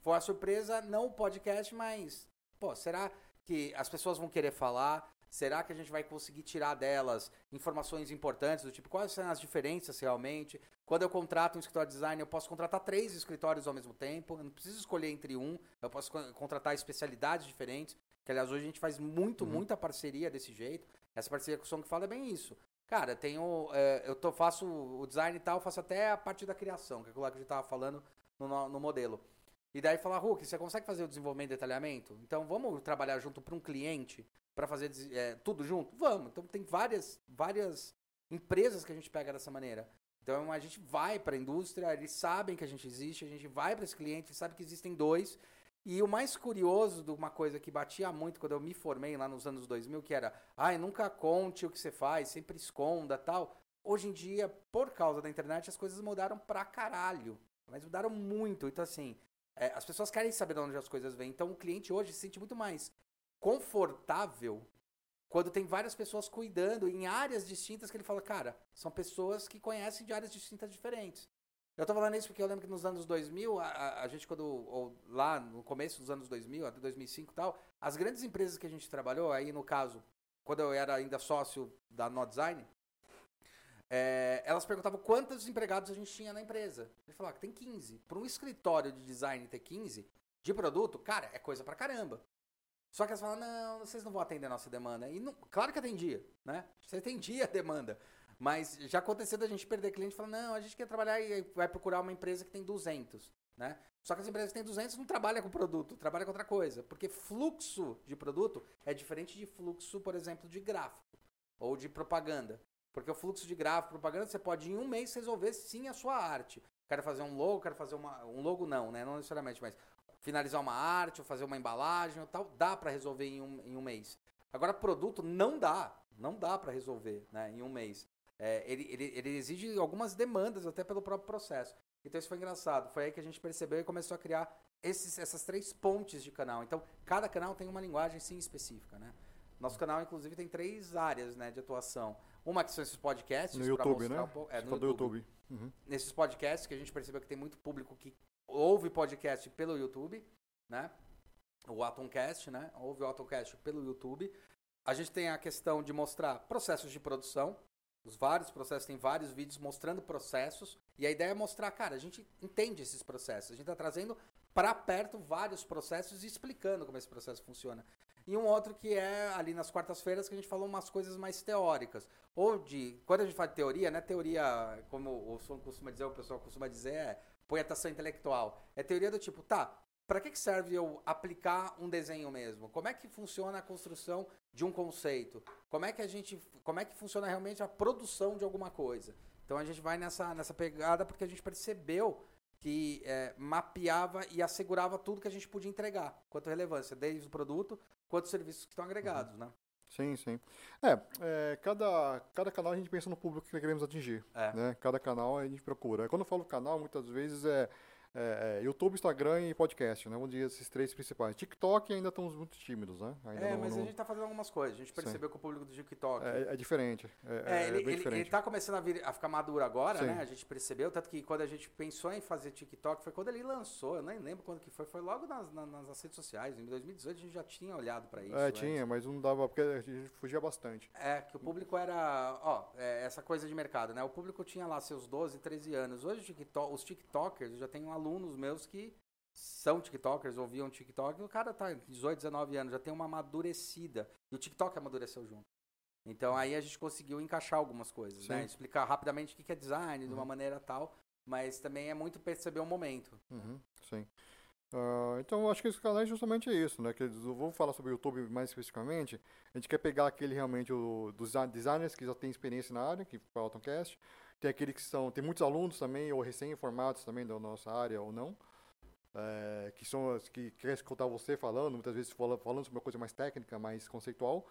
Foi uma surpresa, não o podcast, mas, pô, será que as pessoas vão querer falar? Será que a gente vai conseguir tirar delas informações importantes do tipo quais são as diferenças realmente? Quando eu contrato um escritório de design, eu posso contratar três escritórios ao mesmo tempo. Eu não preciso escolher entre um. Eu posso contratar especialidades diferentes. Que aliás hoje a gente faz muito, uhum. muita parceria desse jeito. Essa parceria com o Som que fala é bem isso. Cara, tenho, é, eu tô, faço o design e tal, faço até a parte da criação, que é aquilo lá que a gente tava falando no, no modelo. E daí falar, Hulk, você consegue fazer o desenvolvimento e detalhamento? Então vamos trabalhar junto para um cliente para fazer é, tudo junto? Vamos. Então tem várias, várias empresas que a gente pega dessa maneira. Então a gente vai para a indústria, eles sabem que a gente existe, a gente vai para esse cliente, sabe que existem dois. E o mais curioso de uma coisa que batia muito quando eu me formei lá nos anos 2000, que era, ai, nunca conte o que você faz, sempre esconda, tal. Hoje em dia, por causa da internet, as coisas mudaram pra caralho. Mas mudaram muito. Então, assim, é, as pessoas querem saber de onde as coisas vêm. Então, o cliente hoje se sente muito mais confortável quando tem várias pessoas cuidando em áreas distintas que ele fala, cara, são pessoas que conhecem de áreas distintas diferentes. Eu tô falando isso porque eu lembro que nos anos 2000, a, a, a gente quando, ou lá no começo dos anos 2000, até 2005 e tal, as grandes empresas que a gente trabalhou, aí no caso, quando eu era ainda sócio da No Design, é, elas perguntavam quantos empregados a gente tinha na empresa. Ele falava que tem 15. Para um escritório de design ter 15 de produto, cara, é coisa pra caramba. Só que elas falam, não, vocês não vão atender a nossa demanda. E não, claro que atendia, né? Você atendia a demanda. Mas já aconteceu da gente perder cliente e falar, não, a gente quer trabalhar e vai procurar uma empresa que tem 200, né? Só que as empresas que têm 200 não trabalham com produto, trabalham com outra coisa. Porque fluxo de produto é diferente de fluxo, por exemplo, de gráfico ou de propaganda. Porque o fluxo de gráfico, propaganda, você pode em um mês resolver sim a sua arte. Quero fazer um logo, quero fazer uma. Um logo não, né? Não necessariamente, mas finalizar uma arte, ou fazer uma embalagem ou tal, dá para resolver em um, em um mês. Agora, produto não dá. Não dá para resolver né, em um mês. É, ele, ele, ele exige algumas demandas até pelo próprio processo. Então isso foi engraçado. Foi aí que a gente percebeu e começou a criar esses, essas três pontes de canal. Então, cada canal tem uma linguagem sim específica, né? Nosso canal, inclusive, tem três áreas né, de atuação. Uma que são esses podcasts. No YouTube, né? Um pouco, é, no YouTube. YouTube. Uhum. Nesses podcasts que a gente percebeu que tem muito público que ouve podcast pelo YouTube, né? O Atomcast, né? Ouve o Atomcast pelo YouTube. A gente tem a questão de mostrar processos de produção. Os vários processos, tem vários vídeos mostrando processos. E a ideia é mostrar, cara, a gente entende esses processos. A gente está trazendo para perto vários processos e explicando como esse processo funciona. E um outro que é ali nas quartas-feiras que a gente falou umas coisas mais teóricas. Ou de. Quando a gente fala de teoria, não é teoria, como o som costuma dizer, o pessoal costuma dizer, é poetação intelectual. É teoria do tipo, tá, para que, que serve eu aplicar um desenho mesmo? Como é que funciona a construção de um conceito? Como é que a gente, como é que funciona realmente a produção de alguma coisa? Então a gente vai nessa, nessa pegada porque a gente percebeu que é, mapeava e assegurava tudo que a gente podia entregar, quanto relevância, desde o produto quanto os serviços que estão agregados, uhum. né? Sim, sim. É, é, cada, cada canal a gente pensa no público que queremos atingir. É. Né? Cada canal a gente procura. Quando eu falo canal, muitas vezes é é, é, YouTube, Instagram e podcast, né? Vamos dizer esses três principais. TikTok ainda estamos muito tímidos, né? Ainda é, mas a gente está fazendo algumas coisas. A gente percebeu Sim. que o público do TikTok... É, é diferente. É, é, é ele, ele, ele tá começando a, vir, a ficar maduro agora, Sim. né? A gente percebeu, tanto que quando a gente pensou em fazer TikTok, foi quando ele lançou, eu nem lembro quando que foi, foi logo nas, nas, nas redes sociais. Em 2018 a gente já tinha olhado para isso. É, tinha, mas não dava, porque a gente fugia bastante. É, que o público era, ó, essa coisa de mercado, né? O público tinha lá seus 12, 13 anos. Hoje TikTok, os TikTokers, já tenho alunos meus que são TikTokers, ouviam TikTok, o cara tá 18, 19 anos, já tem uma amadurecida. E o TikTok amadureceu junto. Então aí a gente conseguiu encaixar algumas coisas, né? Explicar rapidamente o que é design, uhum. de uma uhum. maneira tal, mas também é muito perceber o momento. Uhum. Sim. Uh, então, acho que esse canal é justamente isso, né? Que eu vou falar sobre o YouTube mais especificamente. A gente quer pegar aquele realmente o, dos designers que já tem experiência na área, que é o Autoncast. Tem aqueles que são, tem muitos alunos também, ou recém-formados também da nossa área ou não é, que são que quer escutar você falando, muitas vezes falando sobre uma coisa mais técnica, mais conceitual.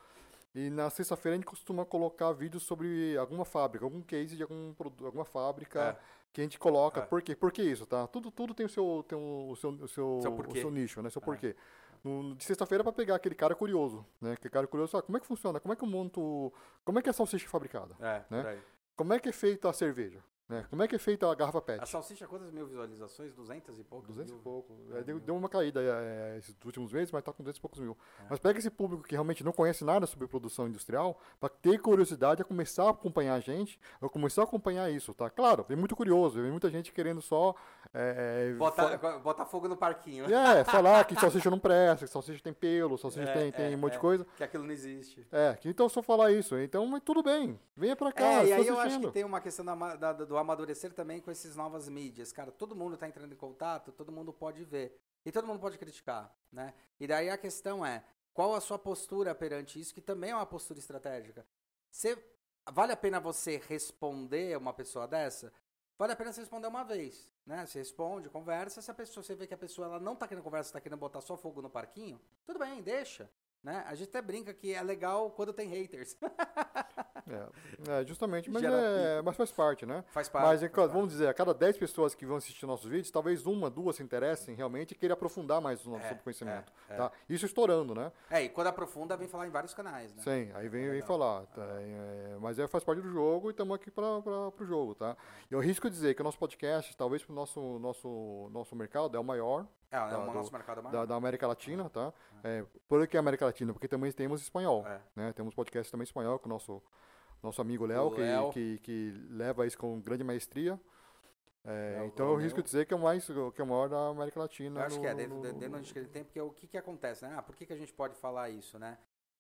E na sexta-feira a gente costuma colocar vídeos sobre alguma fábrica, algum case de algum alguma fábrica é. que a gente coloca. É. Por quê? Por que isso, tá? Tudo, tudo tem o seu, tem o seu, o seu, seu o seu nicho, né? Seu é. porquê. No, de sexta-feira para pegar aquele cara curioso, né? Aquele cara curioso, ah, como é que funciona? Como é que eu monto... Como é que é a salsicha fabricada? É, né? Como é que é feita a cerveja? É, como é que é feita a garrafa PET? A salsicha, quantas mil visualizações? 200 e pouco? 200 mil? e pouco. É, deu, deu, uma caída é, esses últimos meses, mas está com 200 e poucos mil. É. Mas pega esse público que realmente não conhece nada sobre produção industrial, para ter curiosidade a começar a acompanhar a gente, a começar a acompanhar isso, tá? Claro, vem muito curioso, vem muita gente querendo só... É, botar, botar fogo no parquinho. É, falar que salsicha não presta, que salsicha tem pelo, salsicha tem, tem um monte de coisa. Que aquilo não existe. É, então só falar isso. Então, mas tudo bem, venha para cá, É, e aí eu acho que tem uma questão da, da, do amadurecer também com essas novas mídias. Cara, todo mundo está entrando em contato, todo mundo pode ver. E todo mundo pode criticar, né? E daí a questão é, qual a sua postura perante isso, que também é uma postura estratégica. Você, vale a pena você responder uma pessoa dessa? Vale a pena você responder uma vez, né? Você responde, conversa. Se a pessoa, você vê que a pessoa ela não está querendo conversa, está querendo botar só fogo no parquinho, tudo bem, deixa. Né? A gente até brinca que é legal quando tem haters. é, é, justamente, mas, é, mas faz parte, né? Faz parte. Mas, faz vamos dizer, a cada 10 pessoas que vão assistir nossos vídeos, talvez uma, duas se interessem realmente e queiram aprofundar mais o nosso é, conhecimento. É, é, tá? Isso estourando, né? É, e quando aprofunda, vem falar em vários canais, né? Sim, aí vem, vem falar. Tá? É, mas é, faz parte do jogo e estamos aqui para o jogo, tá? Eu risco dizer que o nosso podcast, talvez para o nosso, nosso, nosso mercado, é o maior é, é o nosso mercado maior. Da, da América Latina, tá? É, por que América Latina? Porque também temos espanhol, é. né? Temos podcast também espanhol com o nosso, nosso amigo Léo, que, que, que, leva isso com grande maestria. É, então eu risco dizer que é o mais que é o maior da América Latina. Eu acho no, que é, dentro, no, dentro onde ele tem, porque o que, que acontece, né? Ah, por que, que a gente pode falar isso, né?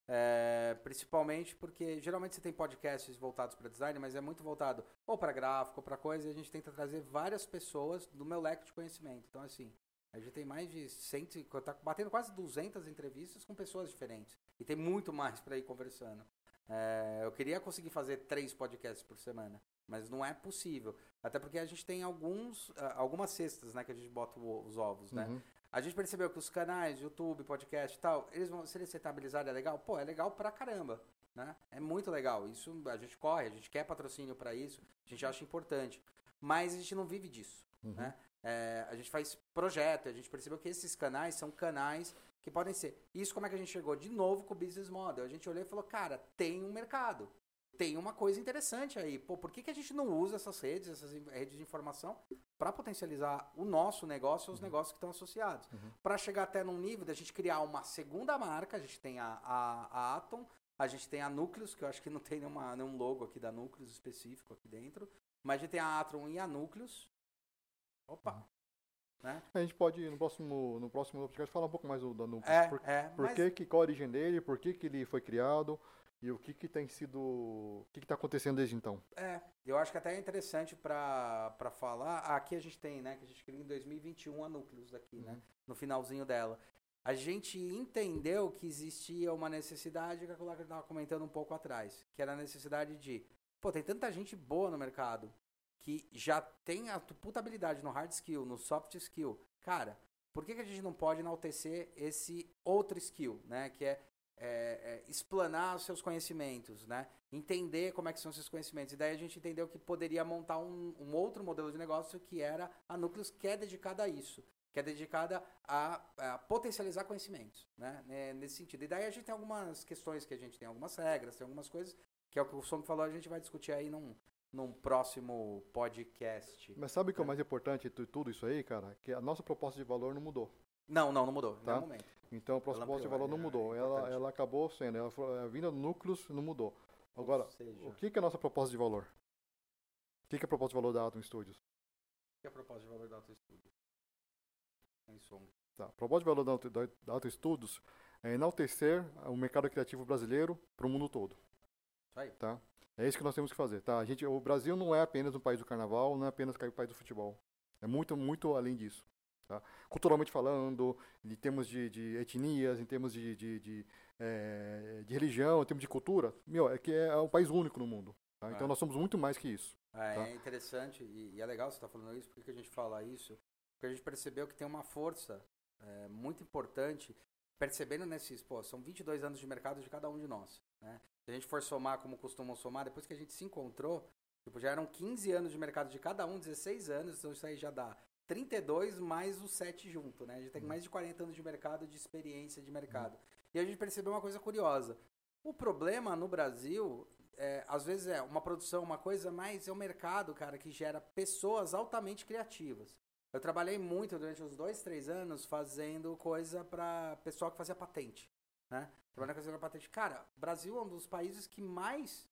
É, principalmente porque geralmente você tem podcasts voltados para design, mas é muito voltado ou para gráfico, ou para coisa, e a gente tenta trazer várias pessoas do meu leque de conhecimento. Então, assim, A gente tem mais de 100, tá batendo quase 200 entrevistas com pessoas diferentes. E tem muito mais para ir conversando. É, eu queria conseguir fazer três podcasts por semana, mas não é possível. Até porque a gente tem alguns, ah, algumas cestas, né, que a gente bota os ovos, né? Uhum. A gente percebeu que os canais, YouTube, podcast e tal, eles vão, se eles rentabilizarem, é legal? Pô, é legal pra caramba, né? É muito legal. Isso a gente corre, a gente quer patrocínio para isso, a gente acha importante. Mas a gente não vive disso, uhum. né? É, a gente faz projeto, a gente percebeu que esses canais são canais que podem ser. Isso como é que a gente chegou? De novo com o business model. A gente olhou e falou, cara, tem um mercado. Tem uma coisa interessante aí. Pô, por que, que a gente não usa essas redes, essas redes de informação, para potencializar o nosso negócio e os uhum. negócios que estão associados? Uhum. Para chegar até num nível da gente criar uma segunda marca, a gente tem a, a, a Atom, a gente tem a Núcleos, que eu acho que não tem nenhuma, nenhum logo aqui da Núcleos específico aqui dentro. Mas a gente tem a Atom e a Núcleos. Opa! Né? A gente pode, no próximo, no próximo podcast, falar um pouco mais do, Núcleos. É, por, é, por mas... que, qual a origem dele, por que, que ele foi criado e o que, que tem sido. O que está acontecendo desde então. É, eu acho que até é interessante para falar. Aqui a gente tem, né? Que a gente criou em 2021 a Núcleos daqui, né, uhum. né? No finalzinho dela. A gente entendeu que existia uma necessidade que a Colaca estava comentando um pouco atrás, que era a necessidade de, pô, tem tanta gente boa no mercado que já tem a puta habilidade no hard skill, no soft skill. Cara, por que, que a gente não pode enaltecer esse outro skill, né? Que é, é, é explanar os seus conhecimentos, né? Entender como é que são esses conhecimentos. E daí a gente entendeu que poderia montar um, um outro modelo de negócio que era a Núcleos, que é dedicada a isso que é dedicada a, a, potencializar conhecimentos, né? É, nesse sentido. E daí a gente tem algumas questões que a gente tem algumas regras, tem algumas coisas que é o que o Som falou, a gente vai discutir aí num, num próximo podcast. Mas sabe o que é o né? mais importante de tudo isso aí, cara? Que a nossa proposta de valor não mudou. Não, não, não mudou. Tá? momento. Então a proposta de valor não mudou. É ela, ela acabou sendo. Ela, a vinda do núcleos não mudou. Agora, seja... o que, que é a nossa proposta de valor? O que, que é a proposta de valor da Atom Studios? O que é a proposta de valor da Atom Studios? Em som. Tá. A proposta de valor da Atom, da Atom Studios é enaltecer o mercado criativo brasileiro para o mundo todo. Isso aí. Tá? É isso que nós temos que fazer, tá? A gente, o Brasil não é apenas um país do carnaval, não é apenas o país do futebol. É muito, muito além disso. Tá? Culturalmente falando, em termos de, de etnias, em termos de, de, de, é, de, religião, em termos de cultura, meu, é que é um país único no mundo. Tá? Então é. nós somos muito mais que isso. É, tá? é interessante e, e, é legal você estar tá falando isso. Por que a gente fala isso? Porque a gente percebeu que tem uma força é, muito importante percebendo nesses, pô, são 22 anos de mercado de cada um de nós, né? Se a gente for somar como costumam somar, depois que a gente se encontrou, tipo, já eram 15 anos de mercado de cada um, 16 anos, então isso aí já dá 32 mais os 7 junto, né? A gente tem uhum. mais de 40 anos de mercado, de experiência de mercado. Uhum. E a gente percebeu uma coisa curiosa. O problema no Brasil, é, às vezes é uma produção, uma coisa, mas é o mercado, cara, que gera pessoas altamente criativas. Eu trabalhei muito durante os dois, três anos fazendo coisa para pessoal que fazia patente, né? Trabalhando com a patente. Cara, o Brasil é um dos países que mais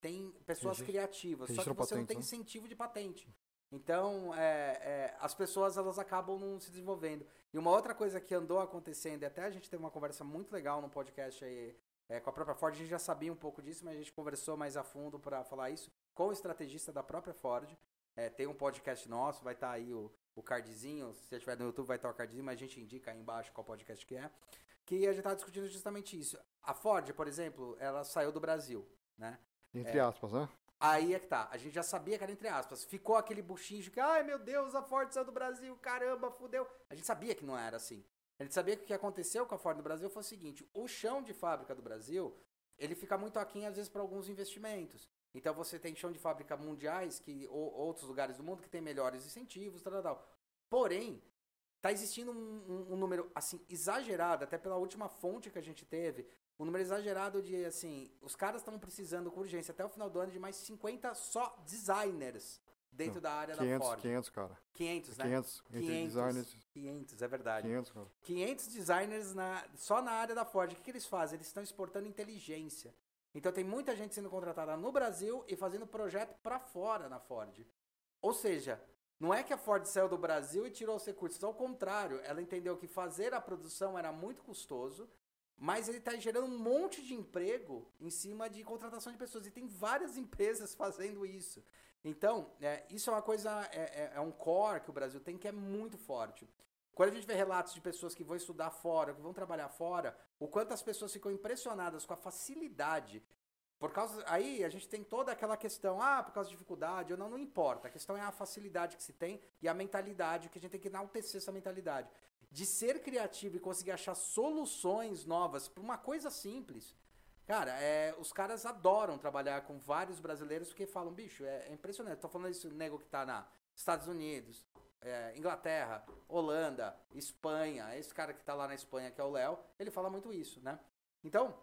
tem pessoas Registro. criativas, só que você patente, não tem né? incentivo de patente. Então, é, é, as pessoas elas acabam não se desenvolvendo. E uma outra coisa que andou acontecendo, e até a gente teve uma conversa muito legal no podcast aí é, com a própria Ford, a gente já sabia um pouco disso, mas a gente conversou mais a fundo para falar isso com o estrategista da própria Ford. É, tem um podcast nosso, vai estar tá aí o, o cardzinho. Se você estiver no YouTube, vai estar o cardzinho, mas a gente indica aí embaixo qual podcast que é. Que a gente estava discutindo justamente isso. A Ford, por exemplo, ela saiu do Brasil, né? Entre é, aspas, né? Aí é que tá. A gente já sabia que era entre aspas. Ficou aquele buchinho de que, ai meu Deus, a Ford saiu do Brasil, caramba, fudeu. A gente sabia que não era assim. A gente sabia que o que aconteceu com a Ford no Brasil foi o seguinte: o chão de fábrica do Brasil, ele fica muito aquém às vezes para alguns investimentos. Então você tem chão de fábrica mundiais que ou outros lugares do mundo que tem melhores incentivos, tal, tal. Porém, tá existindo um, um, um, número assim exagerado, até pela última fonte que a gente teve, um número exagerado de assim, os caras estão precisando com urgência até o final do ano de mais 50 só designers dentro Não, da área 500, da Ford. 500, cara. 500, né? 500, 500 designers. 500, é verdade. 500, cara. 500 designers na, só na área da Ford. O que, que eles fazem? Eles estão exportando inteligência. Então tem muita gente sendo contratada no Brasil e fazendo projeto para fora na Ford. Ou seja, não é que a Ford saiu do Brasil e tirou os recursos, ao contrário, ela entendeu que fazer a produção era muito custoso, mas ele está gerando um monte de emprego em cima de contratação de pessoas. E tem várias empresas fazendo isso. Então, é, isso é uma coisa, é, é, é um core que o Brasil tem que é muito forte. Quando a gente vê relatos de pessoas que vão estudar fora, que vão trabalhar fora, o quanto as pessoas ficam impressionadas com a facilidade. Por causa. Aí a gente tem toda aquela questão, ah, por causa de dificuldade, ou não, não importa. A questão é a facilidade que se tem e a mentalidade, que a gente tem que enaltecer essa mentalidade. De ser criativo e conseguir achar soluções novas para uma coisa simples. Cara, é, os caras adoram trabalhar com vários brasileiros porque falam, bicho, é, é impressionante. Tô falando isso, nego que tá na Estados Unidos, é, Inglaterra, Holanda, Espanha, esse cara que está lá na Espanha, que é o Léo, ele fala muito isso, né? Então,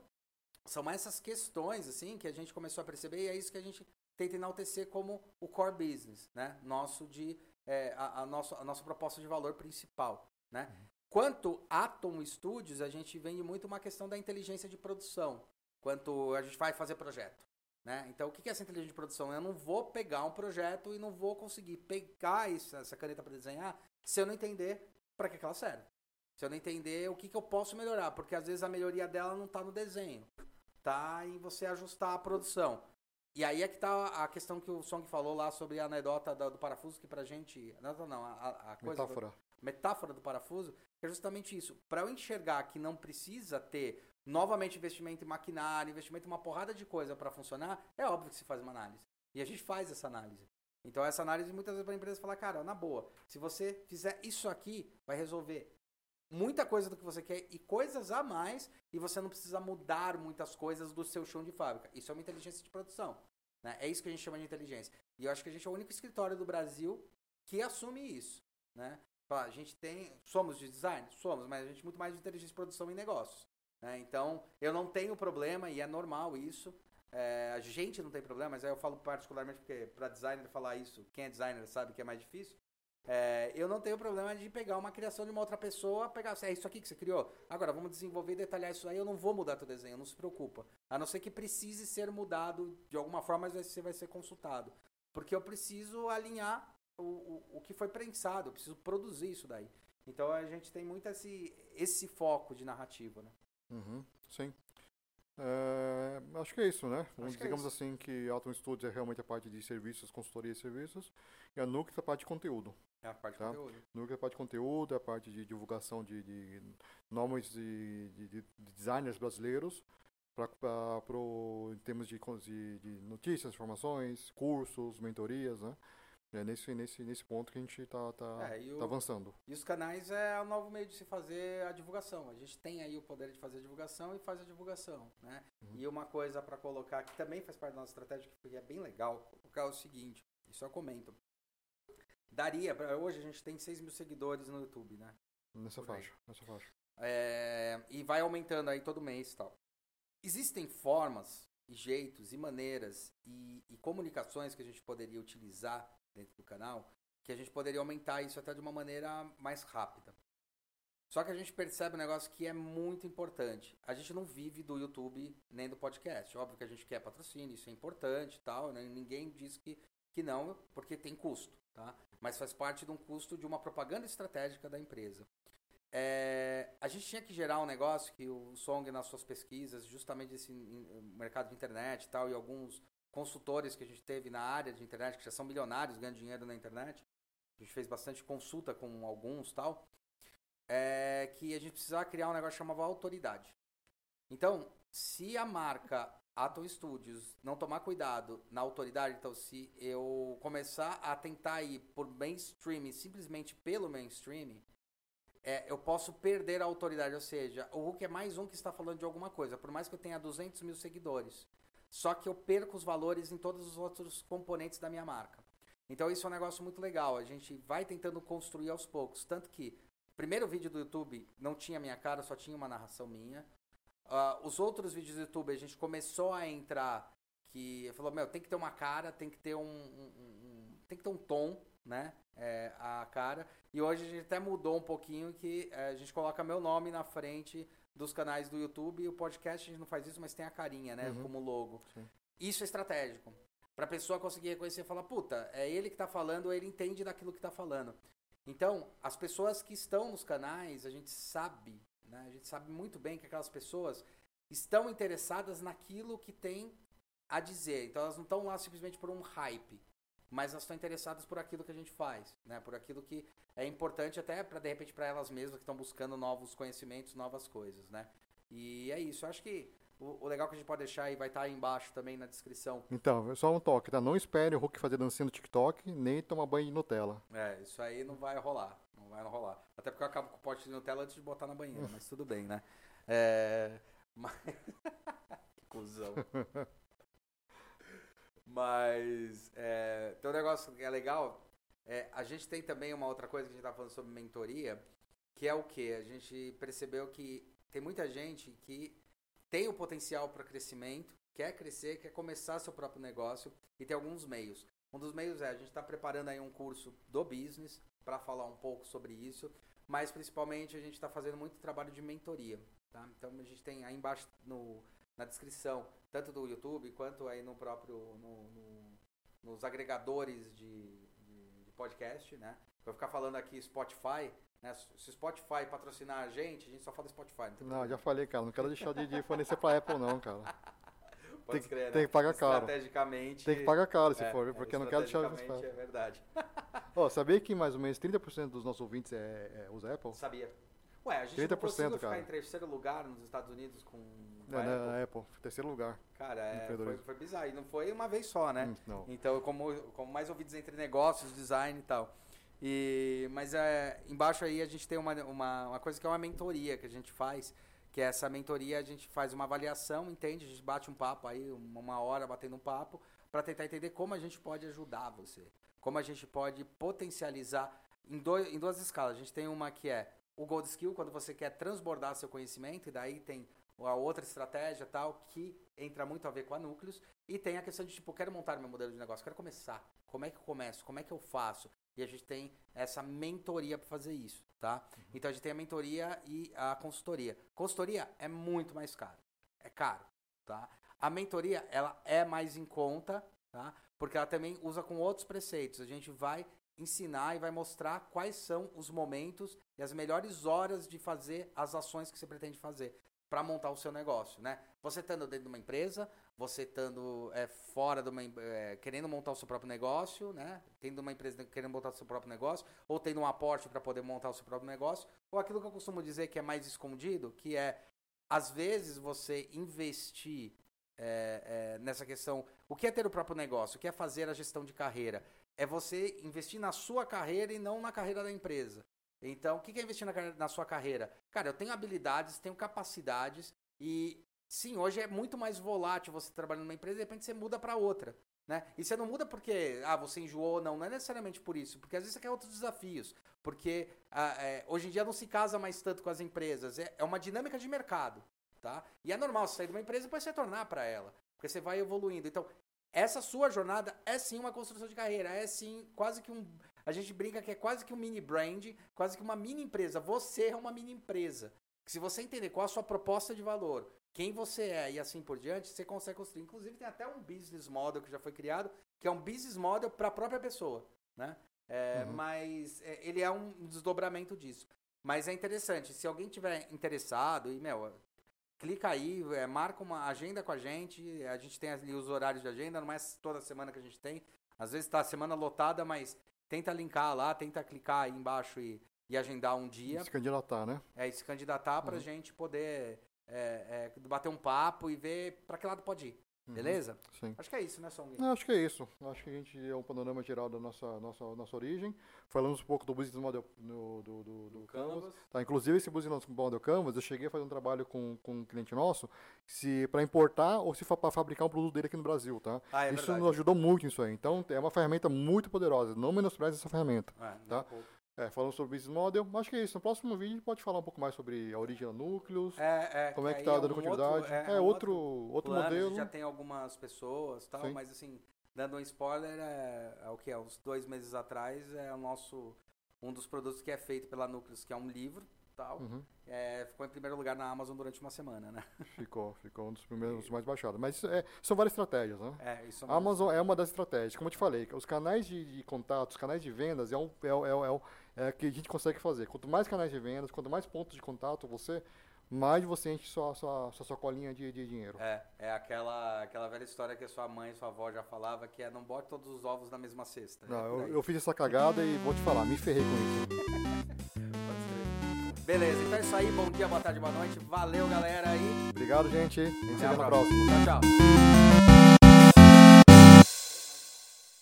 são essas questões, assim, que a gente começou a perceber e é isso que a gente tenta enaltecer como o core business, né? Nosso de, é, a, a, nosso, a nossa proposta de valor principal, né? Uhum. Quanto Atom Studios, a gente vende muito uma questão da inteligência de produção. Quanto a gente vai fazer projeto. Né? Então, o que é essa inteligência de produção? Eu não vou pegar um projeto e não vou conseguir pegar essa caneta para desenhar se eu não entender para que, que, ela serve. Se eu não entender o que, que eu posso melhorar, porque às vezes a melhoria dela não está no desenho, tá em você ajustar a produção. E aí é que tá a questão que o Song falou lá sobre a anedota do, parafuso, que pra gente. Não, não, a, a coisa. Metáfora. Do, metáfora do parafuso, é justamente isso. Para eu enxergar que não precisa ter novamente investimento em maquinário, investimento em uma porrada de coisa para funcionar, é óbvio que se faz uma análise. E a gente faz essa análise. Então essa análise muitas vezes para a empresa falar, cara, na boa, se você fizer isso aqui, vai resolver muita coisa do que você quer e coisas a mais, e você não precisa mudar muitas coisas do seu chão de fábrica. Isso é uma inteligência de produção. Né? É isso que a gente chama de inteligência. E eu acho que a gente é o único escritório do Brasil que assume isso. Né? A gente tem. Somos de design? Somos, mas a gente é muito mais de inteligência de produção em negócios. Né? Então, eu não tenho problema, e é normal isso. É, a gente não tem problema, mas aí eu falo particularmente porque para designer falar isso, quem é designer sabe que é mais difícil. É, eu não tenho problema de pegar uma criação de uma outra pessoa, pegar, é isso aqui que você criou. Agora, vamos desenvolver e detalhar isso aí. Eu não vou mudar teu desenho, não se preocupa. A não ser que precise ser mudado de alguma forma, mas você vai ser consultado. Porque eu preciso alinhar o, o, o que foi prensado, eu preciso produzir isso daí. Então a gente tem muito esse, esse foco de narrativa, né? Uhum, sim. É, acho que é isso, né? Acho é Digamos é assim que Atom Studios é realmente a parte de serviços, consultoria e serviços, e a Nuke é a parte de conteúdo. É a parte tá? de conteúdo. Nuke é a parte de conteúdo, é a parte de divulgação de, de nomes de, de, de designers brasileiros, pra, pra, pro, em termos de, de, de notícias, informações, cursos, mentorias, né? É nesse, nesse, nesse ponto que a gente está tá, é, tá avançando. E os canais é o novo meio de se fazer a divulgação. A gente tem aí o poder de fazer a divulgação e faz a divulgação. Né? Uhum. E uma coisa para colocar que também faz parte da nossa estratégia, que é bem legal, colocar o seguinte, isso eu comento. Daria, pra, hoje a gente tem 6 mil seguidores no YouTube, né? Nessa faixa, nessa faixa. É, e vai aumentando aí todo mês e tal. Existem formas e jeitos e maneiras e, e comunicações que a gente poderia utilizar dentro do canal, que a gente poderia aumentar isso até de uma maneira mais rápida. Só que a gente percebe um negócio que é muito importante. A gente não vive do YouTube nem do podcast. Óbvio que a gente quer patrocínio, isso é importante e tal. Né? Ninguém diz que, que não, porque tem custo, tá? Mas faz parte de um custo de uma propaganda estratégica da empresa. É, a gente tinha que gerar um negócio que o Song, nas suas pesquisas, justamente esse mercado de internet e tal, e alguns consultores que a gente teve na área de internet, que já são milionários, ganhando dinheiro na internet. A gente fez bastante consulta com alguns tal. É que a gente precisava criar um negócio que chamava autoridade. Então, se a marca Atom Studios não tomar cuidado na autoridade, então se eu começar a tentar ir por mainstream, simplesmente pelo mainstream, é, eu posso perder a autoridade. Ou seja, o Hulk é mais um que está falando de alguma coisa. Por mais que eu tenha 200 mil seguidores, só que eu perco os valores em todos os outros componentes da minha marca. Então isso é um negócio muito legal. A gente vai tentando construir aos poucos. Tanto que o primeiro vídeo do YouTube não tinha minha cara, só tinha uma narração minha. Uh, os outros vídeos do YouTube a gente começou a entrar que falou, meu, tem que ter uma cara, tem que ter um, um, um tem que ter um tom, né? É, a cara. E hoje a gente até mudou um pouquinho que é, a gente coloca meu nome na frente dos canais do YouTube. E o podcast a gente não faz isso, mas tem a carinha, né? Uhum. Como logo. Sim. Isso é estratégico. Pra pessoa conseguir reconhecer e falar, puta, é ele que tá falando, ele entende daquilo que tá falando. Então, as pessoas que estão nos canais, a gente sabe, né? A gente sabe muito bem que aquelas pessoas estão interessadas naquilo que tem a dizer. Então, elas não estão lá simplesmente por um hype. Mas elas estão interessadas por aquilo que a gente faz, né? Por aquilo que é importante até para de repente para elas mesmas que estão buscando novos conhecimentos, novas coisas, né? E é isso. Eu acho que o, legal que a gente pode deixar aí vai estar aí embaixo também na descrição. Então, só um toque, tá? Não espere o Hulk fazer dancinha no TikTok, nem tomar banho de Nutella. É, isso aí não vai rolar. Não vai rolar. Até porque eu acabo com o pote de Nutella antes de botar na banheira, mas tudo bem, né? É. Mas... que cuzão. Mas. É... Tem um negócio que é legal. É, a gente tem também uma outra coisa que a gente tá falando sobre mentoria, que é o que? A gente percebeu que tem muita gente que tem o potencial para crescimento, quer crescer, quer começar seu próprio negócio e tem alguns meios. Um dos meios é a gente está preparando aí um curso do business para falar um pouco sobre isso, mas principalmente a gente está fazendo muito trabalho de mentoria. Tá? Então a gente tem aí embaixo no, na descrição, tanto do YouTube quanto aí no próprio no, no, nos agregadores de, de, de podcast, né? Vou ficar falando aqui Spotify, né? Se Spotify patrocinar a gente, a gente só fala Spotify. Não, não já falei, cara. Não quero deixar de, de fornecer pra Apple, não, cara. Pode tem, crer, né? tem que pagar caro. Estrategicamente. Tem que pagar caro se é, for, porque eu não quero deixar de É verdade. Ó, sabia que mais ou menos 30% dos nossos ouvintes é, é, usa Apple? Sabia. Ué, a gente 30%, não conseguiu ficar cara. em terceiro lugar nos Estados Unidos com é, a Apple. Na Apple, terceiro lugar. Cara, é, foi, foi bizarro. E não foi uma vez só, né? Hum, não. Então, como, como mais ouvidos entre negócios, design e tal. E, mas é, embaixo aí a gente tem uma, uma, uma coisa que é uma mentoria que a gente faz, que é essa mentoria a gente faz uma avaliação, entende? A gente bate um papo aí, uma hora batendo um papo, para tentar entender como a gente pode ajudar você. Como a gente pode potencializar em, dois, em duas escalas. A gente tem uma que é o Gold Skill, quando você quer transbordar seu conhecimento, e daí tem a outra estratégia tal, que entra muito a ver com a núcleos. E tem a questão de, tipo, quero montar meu modelo de negócio, quero começar. Como é que eu começo? Como é que eu faço? E a gente tem essa mentoria para fazer isso, tá? Uhum. Então a gente tem a mentoria e a consultoria. Consultoria é muito mais caro. É caro, tá? A mentoria, ela é mais em conta, tá? Porque ela também usa com outros preceitos. A gente vai ensinar e vai mostrar quais são os momentos e as melhores horas de fazer as ações que você pretende fazer para montar o seu negócio, né? Você estando dentro de uma empresa, você estando é, fora de uma é, querendo montar o seu próprio negócio, né? Tendo uma empresa querendo montar o seu próprio negócio, ou tendo um aporte para poder montar o seu próprio negócio, ou aquilo que eu costumo dizer que é mais escondido, que é às vezes você investir é, é, nessa questão, o que é ter o próprio negócio, o que é fazer a gestão de carreira, é você investir na sua carreira e não na carreira da empresa. Então, o que é investir na, na sua carreira? Cara, eu tenho habilidades, tenho capacidades e sim, hoje é muito mais volátil você trabalhando numa empresa e de repente você muda para outra. Né? E você não muda porque ah, você enjoou, não, não é necessariamente por isso, porque às vezes você quer outros desafios, porque ah, é, hoje em dia não se casa mais tanto com as empresas, é, é uma dinâmica de mercado, tá? E é normal você sair de uma empresa e depois se retornar para ela, porque você vai evoluindo. Então, essa sua jornada é sim uma construção de carreira, é sim quase que um, a gente brinca que é quase que um mini brand, quase que uma mini empresa. Você é uma mini empresa. Se você entender qual a sua proposta de valor, quem você é e assim por diante, você consegue construir. Inclusive, tem até um business model que já foi criado, que é um business model para a própria pessoa. Né? É, uhum. Mas é, ele é um desdobramento disso. Mas é interessante, se alguém tiver interessado, e, meu, clica aí, é, marca uma agenda com a gente. A gente tem ali os horários de agenda, não é toda semana que a gente tem. Às vezes está a semana lotada, mas tenta linkar lá, tenta clicar aí embaixo e, e agendar um dia. E se candidatar, né? É, e se candidatar para a uhum. gente poder é, é, bater um papo e ver para que lado pode ir. Uhum. Beleza? Sim. Acho que é isso, né, Song? Não, acho que é isso. Acho que a gente é um panorama geral da nossa, nossa, nossa origem. Falamos um pouco do Business Model no, do, do, do, do Canvas. Canvas. Tá, inclusive, esse Business Model Canvas, eu cheguei a fazer um trabalho com, com um cliente nosso se para importar ou se para fabricar um produto dele aqui no Brasil, tá? Ah, é isso verdade. nos ajudou muito nisso aí. Então, é uma ferramenta muito poderosa. Não menospreze essa ferramenta. É, tá? É, falando sobre business model, acho que é isso. No próximo vídeo pode falar um pouco mais sobre a origem da núcleos, é, é, como é que está dando um continuidade. Outro, é, é, outro, outro plano, modelo. já tem algumas pessoas tal, Sim. mas assim, dando um spoiler, é, é o que é, uns dois meses atrás, é o nosso, um dos produtos que é feito pela Núcleos, que é um livro, tal. Uhum. É, ficou em primeiro lugar na Amazon durante uma semana, né? Ficou, ficou um dos primeiros e... mais baixados. Mas é, são várias estratégias, né? É, isso Amazon é uma das estratégias. Como eu te falei, os canais de, de os canais de vendas é, um, é, é, é, é que a gente consegue fazer. Quanto mais canais de vendas, quanto mais pontos de contato você mais você enche sua, sua, sua colinha de, de dinheiro. É, é aquela, aquela velha história que a sua mãe, sua avó já falava, que é não bote todos os ovos na mesma cesta. Não, é eu, eu fiz essa cagada e vou te falar, me ferrei com isso. Beleza, então é isso aí. Bom dia, boa tarde, boa noite. Valeu, galera. E... Obrigado, gente. A gente se vê no próximo. Tchau, tchau.